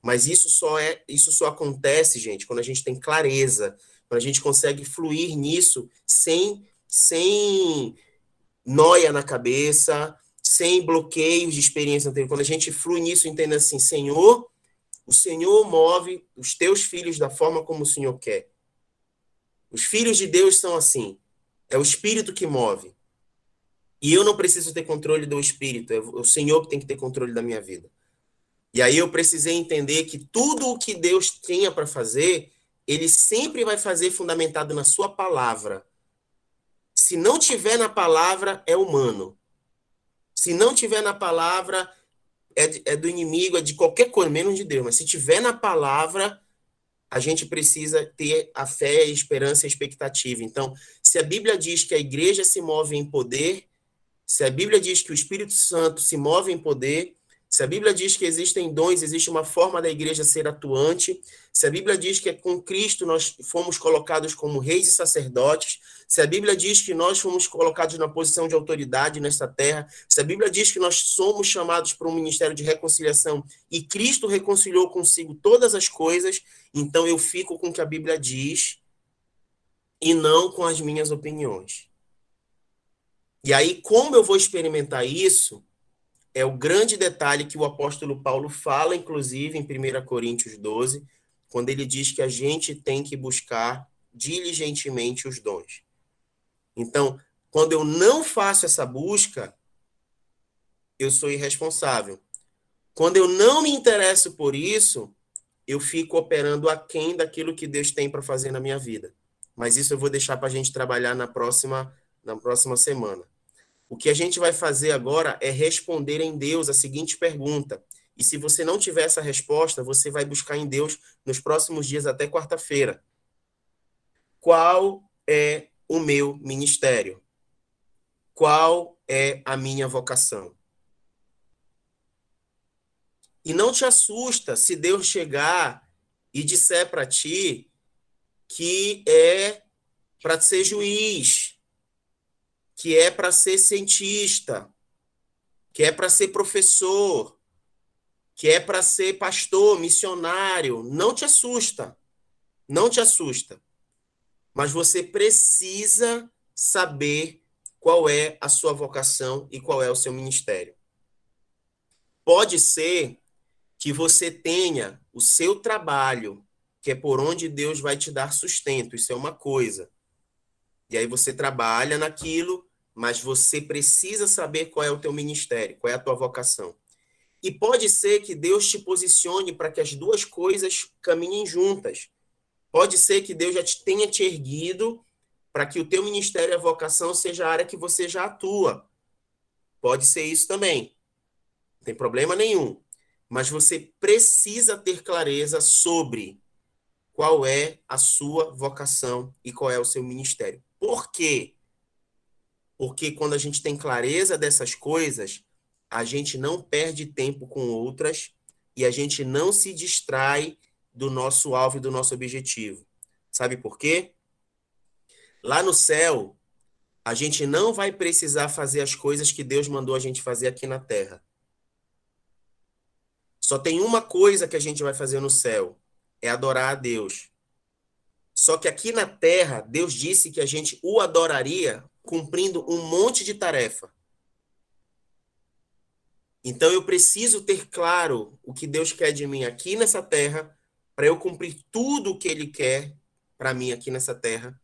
Mas isso só é, isso só acontece, gente, quando a gente tem clareza, quando a gente consegue fluir nisso sem sem noia na cabeça, sem bloqueios de experiência anterior. Quando a gente flui nisso, entende assim, Senhor, o Senhor move os teus filhos da forma como o Senhor quer. Os filhos de Deus são assim. É o Espírito que move. E eu não preciso ter controle do Espírito. É o Senhor que tem que ter controle da minha vida. E aí eu precisei entender que tudo o que Deus tinha para fazer, Ele sempre vai fazer fundamentado na Sua palavra. Se não tiver na palavra, é humano. Se não tiver na palavra, é, é do inimigo, é de qualquer coisa, menos de Deus. Mas se tiver na palavra, a gente precisa ter a fé, a esperança e a expectativa. Então, se a Bíblia diz que a igreja se move em poder, se a Bíblia diz que o Espírito Santo se move em poder, se a Bíblia diz que existem dons, existe uma forma da igreja ser atuante, se a Bíblia diz que é com Cristo nós fomos colocados como reis e sacerdotes, se a Bíblia diz que nós fomos colocados na posição de autoridade nesta terra, se a Bíblia diz que nós somos chamados para um ministério de reconciliação e Cristo reconciliou consigo todas as coisas, então eu fico com o que a Bíblia diz e não com as minhas opiniões. E aí, como eu vou experimentar isso? É o grande detalhe que o apóstolo Paulo fala, inclusive, em 1 Coríntios 12, quando ele diz que a gente tem que buscar diligentemente os dons. Então, quando eu não faço essa busca, eu sou irresponsável. Quando eu não me interesso por isso, eu fico operando aquém daquilo que Deus tem para fazer na minha vida. Mas isso eu vou deixar para a gente trabalhar na próxima, na próxima semana. O que a gente vai fazer agora é responder em Deus a seguinte pergunta. E se você não tiver essa resposta, você vai buscar em Deus nos próximos dias até quarta-feira. qual é o meu ministério? Qual é a minha vocação? E não te assusta se Deus chegar e disser para ti que é para ser juiz, que é para ser cientista, que é para ser professor, que é para ser pastor, missionário. Não te assusta. Não te assusta. Mas você precisa saber qual é a sua vocação e qual é o seu ministério. Pode ser que você tenha o seu trabalho, que é por onde Deus vai te dar sustento, isso é uma coisa. E aí você trabalha naquilo, mas você precisa saber qual é o teu ministério, qual é a tua vocação. E pode ser que Deus te posicione para que as duas coisas caminhem juntas. Pode ser que Deus já te tenha te erguido para que o teu ministério e a vocação seja a área que você já atua. Pode ser isso também. Não tem problema nenhum mas você precisa ter clareza sobre qual é a sua vocação e qual é o seu ministério. Por quê? Porque quando a gente tem clareza dessas coisas, a gente não perde tempo com outras e a gente não se distrai do nosso alvo e do nosso objetivo. Sabe por quê? Lá no céu, a gente não vai precisar fazer as coisas que Deus mandou a gente fazer aqui na terra. Só tem uma coisa que a gente vai fazer no céu: é adorar a Deus. Só que aqui na terra, Deus disse que a gente o adoraria cumprindo um monte de tarefa. Então eu preciso ter claro o que Deus quer de mim aqui nessa terra, para eu cumprir tudo o que Ele quer para mim aqui nessa terra.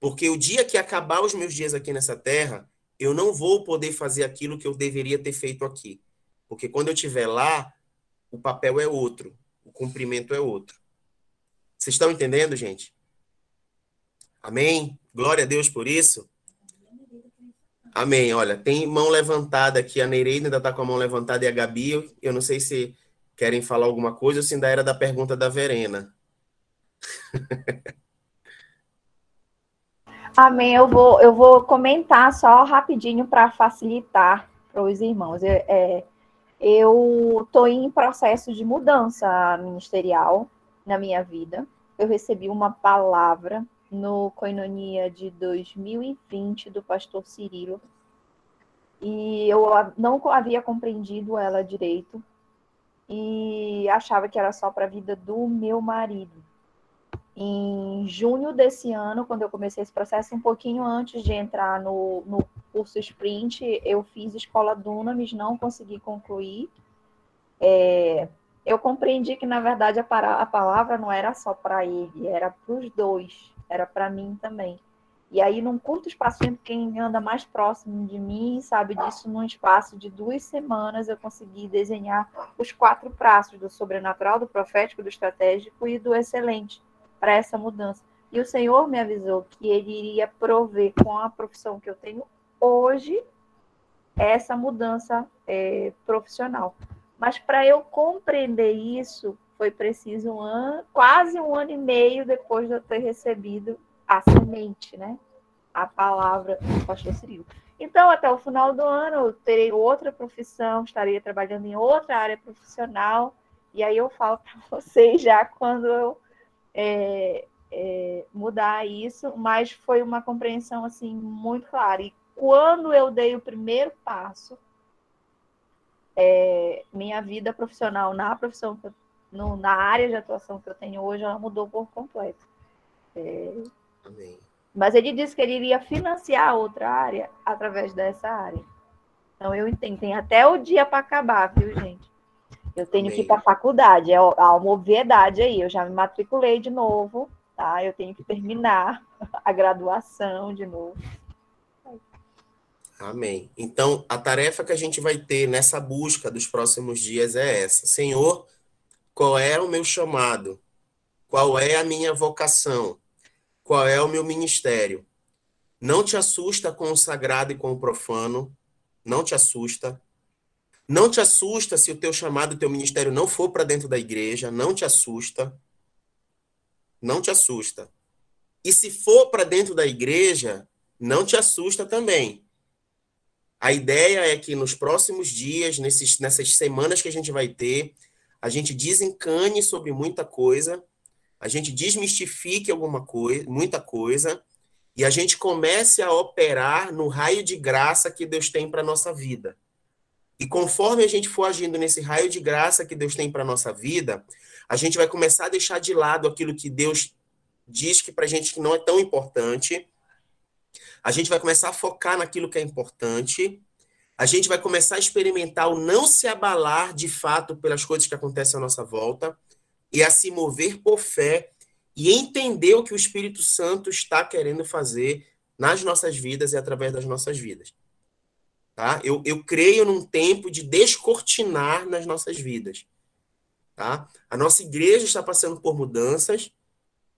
Porque o dia que acabar os meus dias aqui nessa terra, eu não vou poder fazer aquilo que eu deveria ter feito aqui. Porque quando eu estiver lá, o papel é outro, o cumprimento é outro. Vocês estão entendendo, gente? Amém? Glória a Deus por isso. Amém. Olha, tem mão levantada aqui. A Nereida ainda está com a mão levantada e a Gabi. Eu não sei se querem falar alguma coisa ou se ainda era da pergunta da Verena. Amém. Eu vou, eu vou comentar só rapidinho para facilitar para os irmãos. É, é, eu estou em processo de mudança ministerial na minha vida. Eu recebi uma palavra no Coinonia de 2020 do pastor Cirilo e eu não havia compreendido ela direito e achava que era só para a vida do meu marido. Em junho desse ano, quando eu comecei esse processo, um pouquinho antes de entrar no, no curso Sprint, eu fiz escola Dunamis, não consegui concluir. É, eu compreendi que, na verdade, a, palavra não era só para ele, era para os dois, era para mim também. E aí, num curto espaço tempo, quem anda mais próximo de mim sabe disso, num espaço de duas semanas, eu consegui desenhar os quatro praços do sobrenatural, do profético, do estratégico e do excelente para essa mudança. E o Senhor me avisou que ele iria prover com a profissão que eu tenho hoje essa mudança é, profissional. Mas para eu compreender isso, foi preciso um ano, quase um ano e meio depois de eu ter recebido a semente, né? A palavra do pastor Cirilo. Então, até o final do ano, eu terei outra profissão, estaria trabalhando em outra área profissional, e aí eu falo para vocês já quando eu é, é, mudar isso, mas foi uma compreensão assim muito clara. E quando eu dei o primeiro passo, é, minha vida profissional na profissão, no, na área de atuação que eu tenho hoje, ela mudou por completo. É, Amém. Mas ele disse que ele iria financiar outra área através dessa área. Então eu entendo, tem até o dia para acabar, viu, gente? Eu tenho Amém. que ir para a faculdade, é uma obviedade aí. Eu já me matriculei de novo, tá? Eu tenho que terminar a graduação de novo. Amém. Então, a tarefa que a gente vai ter nessa busca dos próximos dias é essa. Senhor, qual é o meu chamado? Qual é a minha vocação? Qual é o meu ministério? Não te assusta com o sagrado e com o profano. Não te assusta. Não te assusta se o teu chamado, o teu ministério não for para dentro da igreja. Não te assusta. Não te assusta. E se for para dentro da igreja, não te assusta também. A ideia é que nos próximos dias, nesses, nessas semanas que a gente vai ter, a gente desencane sobre muita coisa, a gente desmistifique alguma coisa, muita coisa, e a gente comece a operar no raio de graça que Deus tem para nossa vida. E conforme a gente for agindo nesse raio de graça que Deus tem para nossa vida, a gente vai começar a deixar de lado aquilo que Deus diz que para a gente não é tão importante. A gente vai começar a focar naquilo que é importante. A gente vai começar a experimentar o não se abalar de fato pelas coisas que acontecem à nossa volta e a se mover por fé e entender o que o Espírito Santo está querendo fazer nas nossas vidas e através das nossas vidas. Tá? Eu, eu creio num tempo de descortinar nas nossas vidas. Tá? A nossa igreja está passando por mudanças,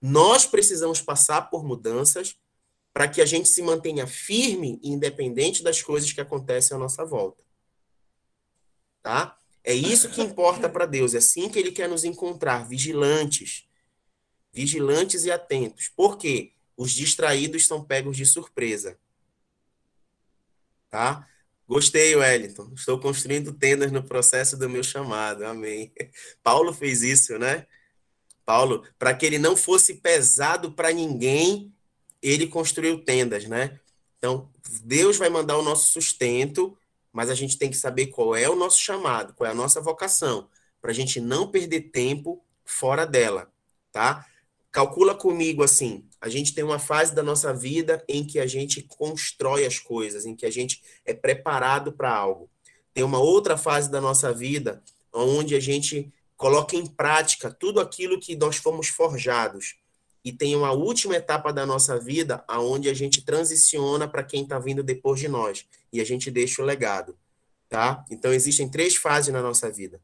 nós precisamos passar por mudanças para que a gente se mantenha firme e independente das coisas que acontecem à nossa volta. Tá? É isso que importa para Deus, é assim que ele quer nos encontrar, vigilantes. Vigilantes e atentos. Por quê? Os distraídos são pegos de surpresa. Tá? Gostei, Wellington. Estou construindo tendas no processo do meu chamado. Amém. Paulo fez isso, né? Paulo, para que ele não fosse pesado para ninguém, ele construiu tendas, né? Então, Deus vai mandar o nosso sustento, mas a gente tem que saber qual é o nosso chamado, qual é a nossa vocação, para a gente não perder tempo fora dela, tá? Calcula comigo assim, a gente tem uma fase da nossa vida em que a gente constrói as coisas, em que a gente é preparado para algo. Tem uma outra fase da nossa vida onde a gente coloca em prática tudo aquilo que nós fomos forjados. E tem uma última etapa da nossa vida aonde a gente transiciona para quem está vindo depois de nós e a gente deixa o legado, tá? Então existem três fases na nossa vida.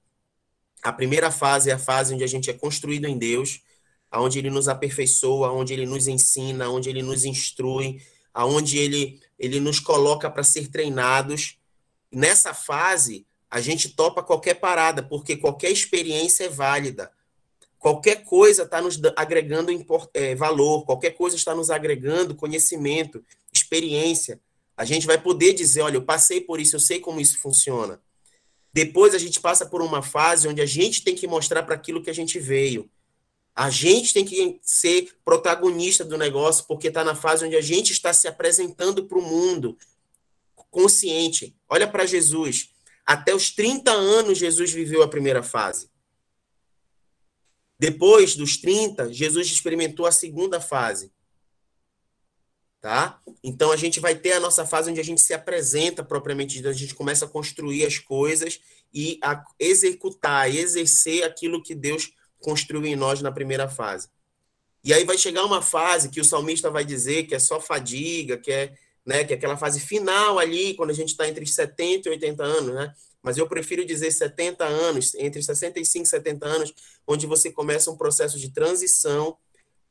A primeira fase é a fase onde a gente é construído em Deus, aonde ele nos aperfeiçoa, aonde ele nos ensina, aonde ele nos instrui, aonde ele ele nos coloca para ser treinados. Nessa fase, a gente topa qualquer parada, porque qualquer experiência é válida. Qualquer coisa está nos agregando é, valor, qualquer coisa está nos agregando conhecimento, experiência. A gente vai poder dizer: olha, eu passei por isso, eu sei como isso funciona. Depois a gente passa por uma fase onde a gente tem que mostrar para aquilo que a gente veio. A gente tem que ser protagonista do negócio, porque está na fase onde a gente está se apresentando para o mundo consciente. Olha para Jesus. Até os 30 anos, Jesus viveu a primeira fase. Depois dos 30, Jesus experimentou a segunda fase. Tá? Então a gente vai ter a nossa fase onde a gente se apresenta propriamente, a gente começa a construir as coisas e a executar, exercer aquilo que Deus construiu em nós na primeira fase. E aí vai chegar uma fase que o salmista vai dizer que é só fadiga, que é né? Que é aquela fase final ali, quando a gente está entre 70 e 80 anos, né? Mas eu prefiro dizer 70 anos, entre 65 e 70 anos, onde você começa um processo de transição,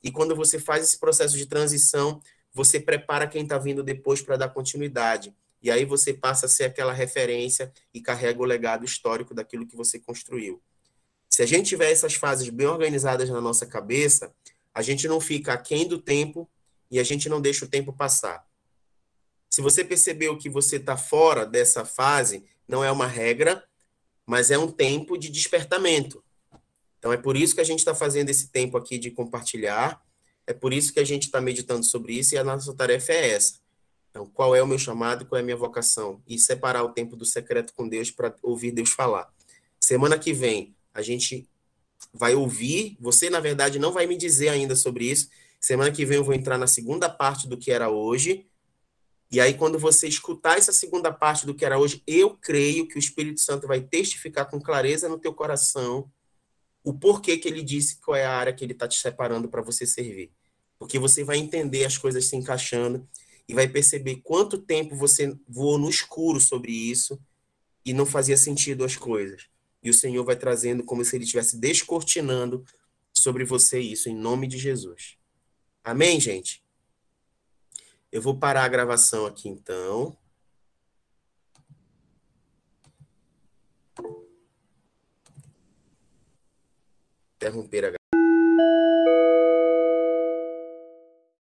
e quando você faz esse processo de transição, você prepara quem está vindo depois para dar continuidade. E aí você passa a ser aquela referência e carrega o legado histórico daquilo que você construiu. Se a gente tiver essas fases bem organizadas na nossa cabeça, a gente não fica aquém do tempo e a gente não deixa o tempo passar. Se você percebeu que você está fora dessa fase, não é uma regra, mas é um tempo de despertamento. Então é por isso que a gente está fazendo esse tempo aqui de compartilhar, é por isso que a gente está meditando sobre isso e a nossa tarefa é essa. Então, qual é o meu chamado, qual é a minha vocação? E separar o tempo do secreto com Deus para ouvir Deus falar. Semana que vem, a gente vai ouvir. Você, na verdade, não vai me dizer ainda sobre isso. Semana que vem eu vou entrar na segunda parte do que era hoje, e aí, quando você escutar essa segunda parte do que era hoje, eu creio que o Espírito Santo vai testificar com clareza no teu coração o porquê que ele disse qual é a área que ele está te separando para você servir. Porque você vai entender as coisas se encaixando e vai perceber quanto tempo você voou no escuro sobre isso e não fazia sentido as coisas. E o Senhor vai trazendo como se ele estivesse descortinando sobre você isso, em nome de Jesus. Amém, gente? Eu vou parar a gravação aqui então. Interromper a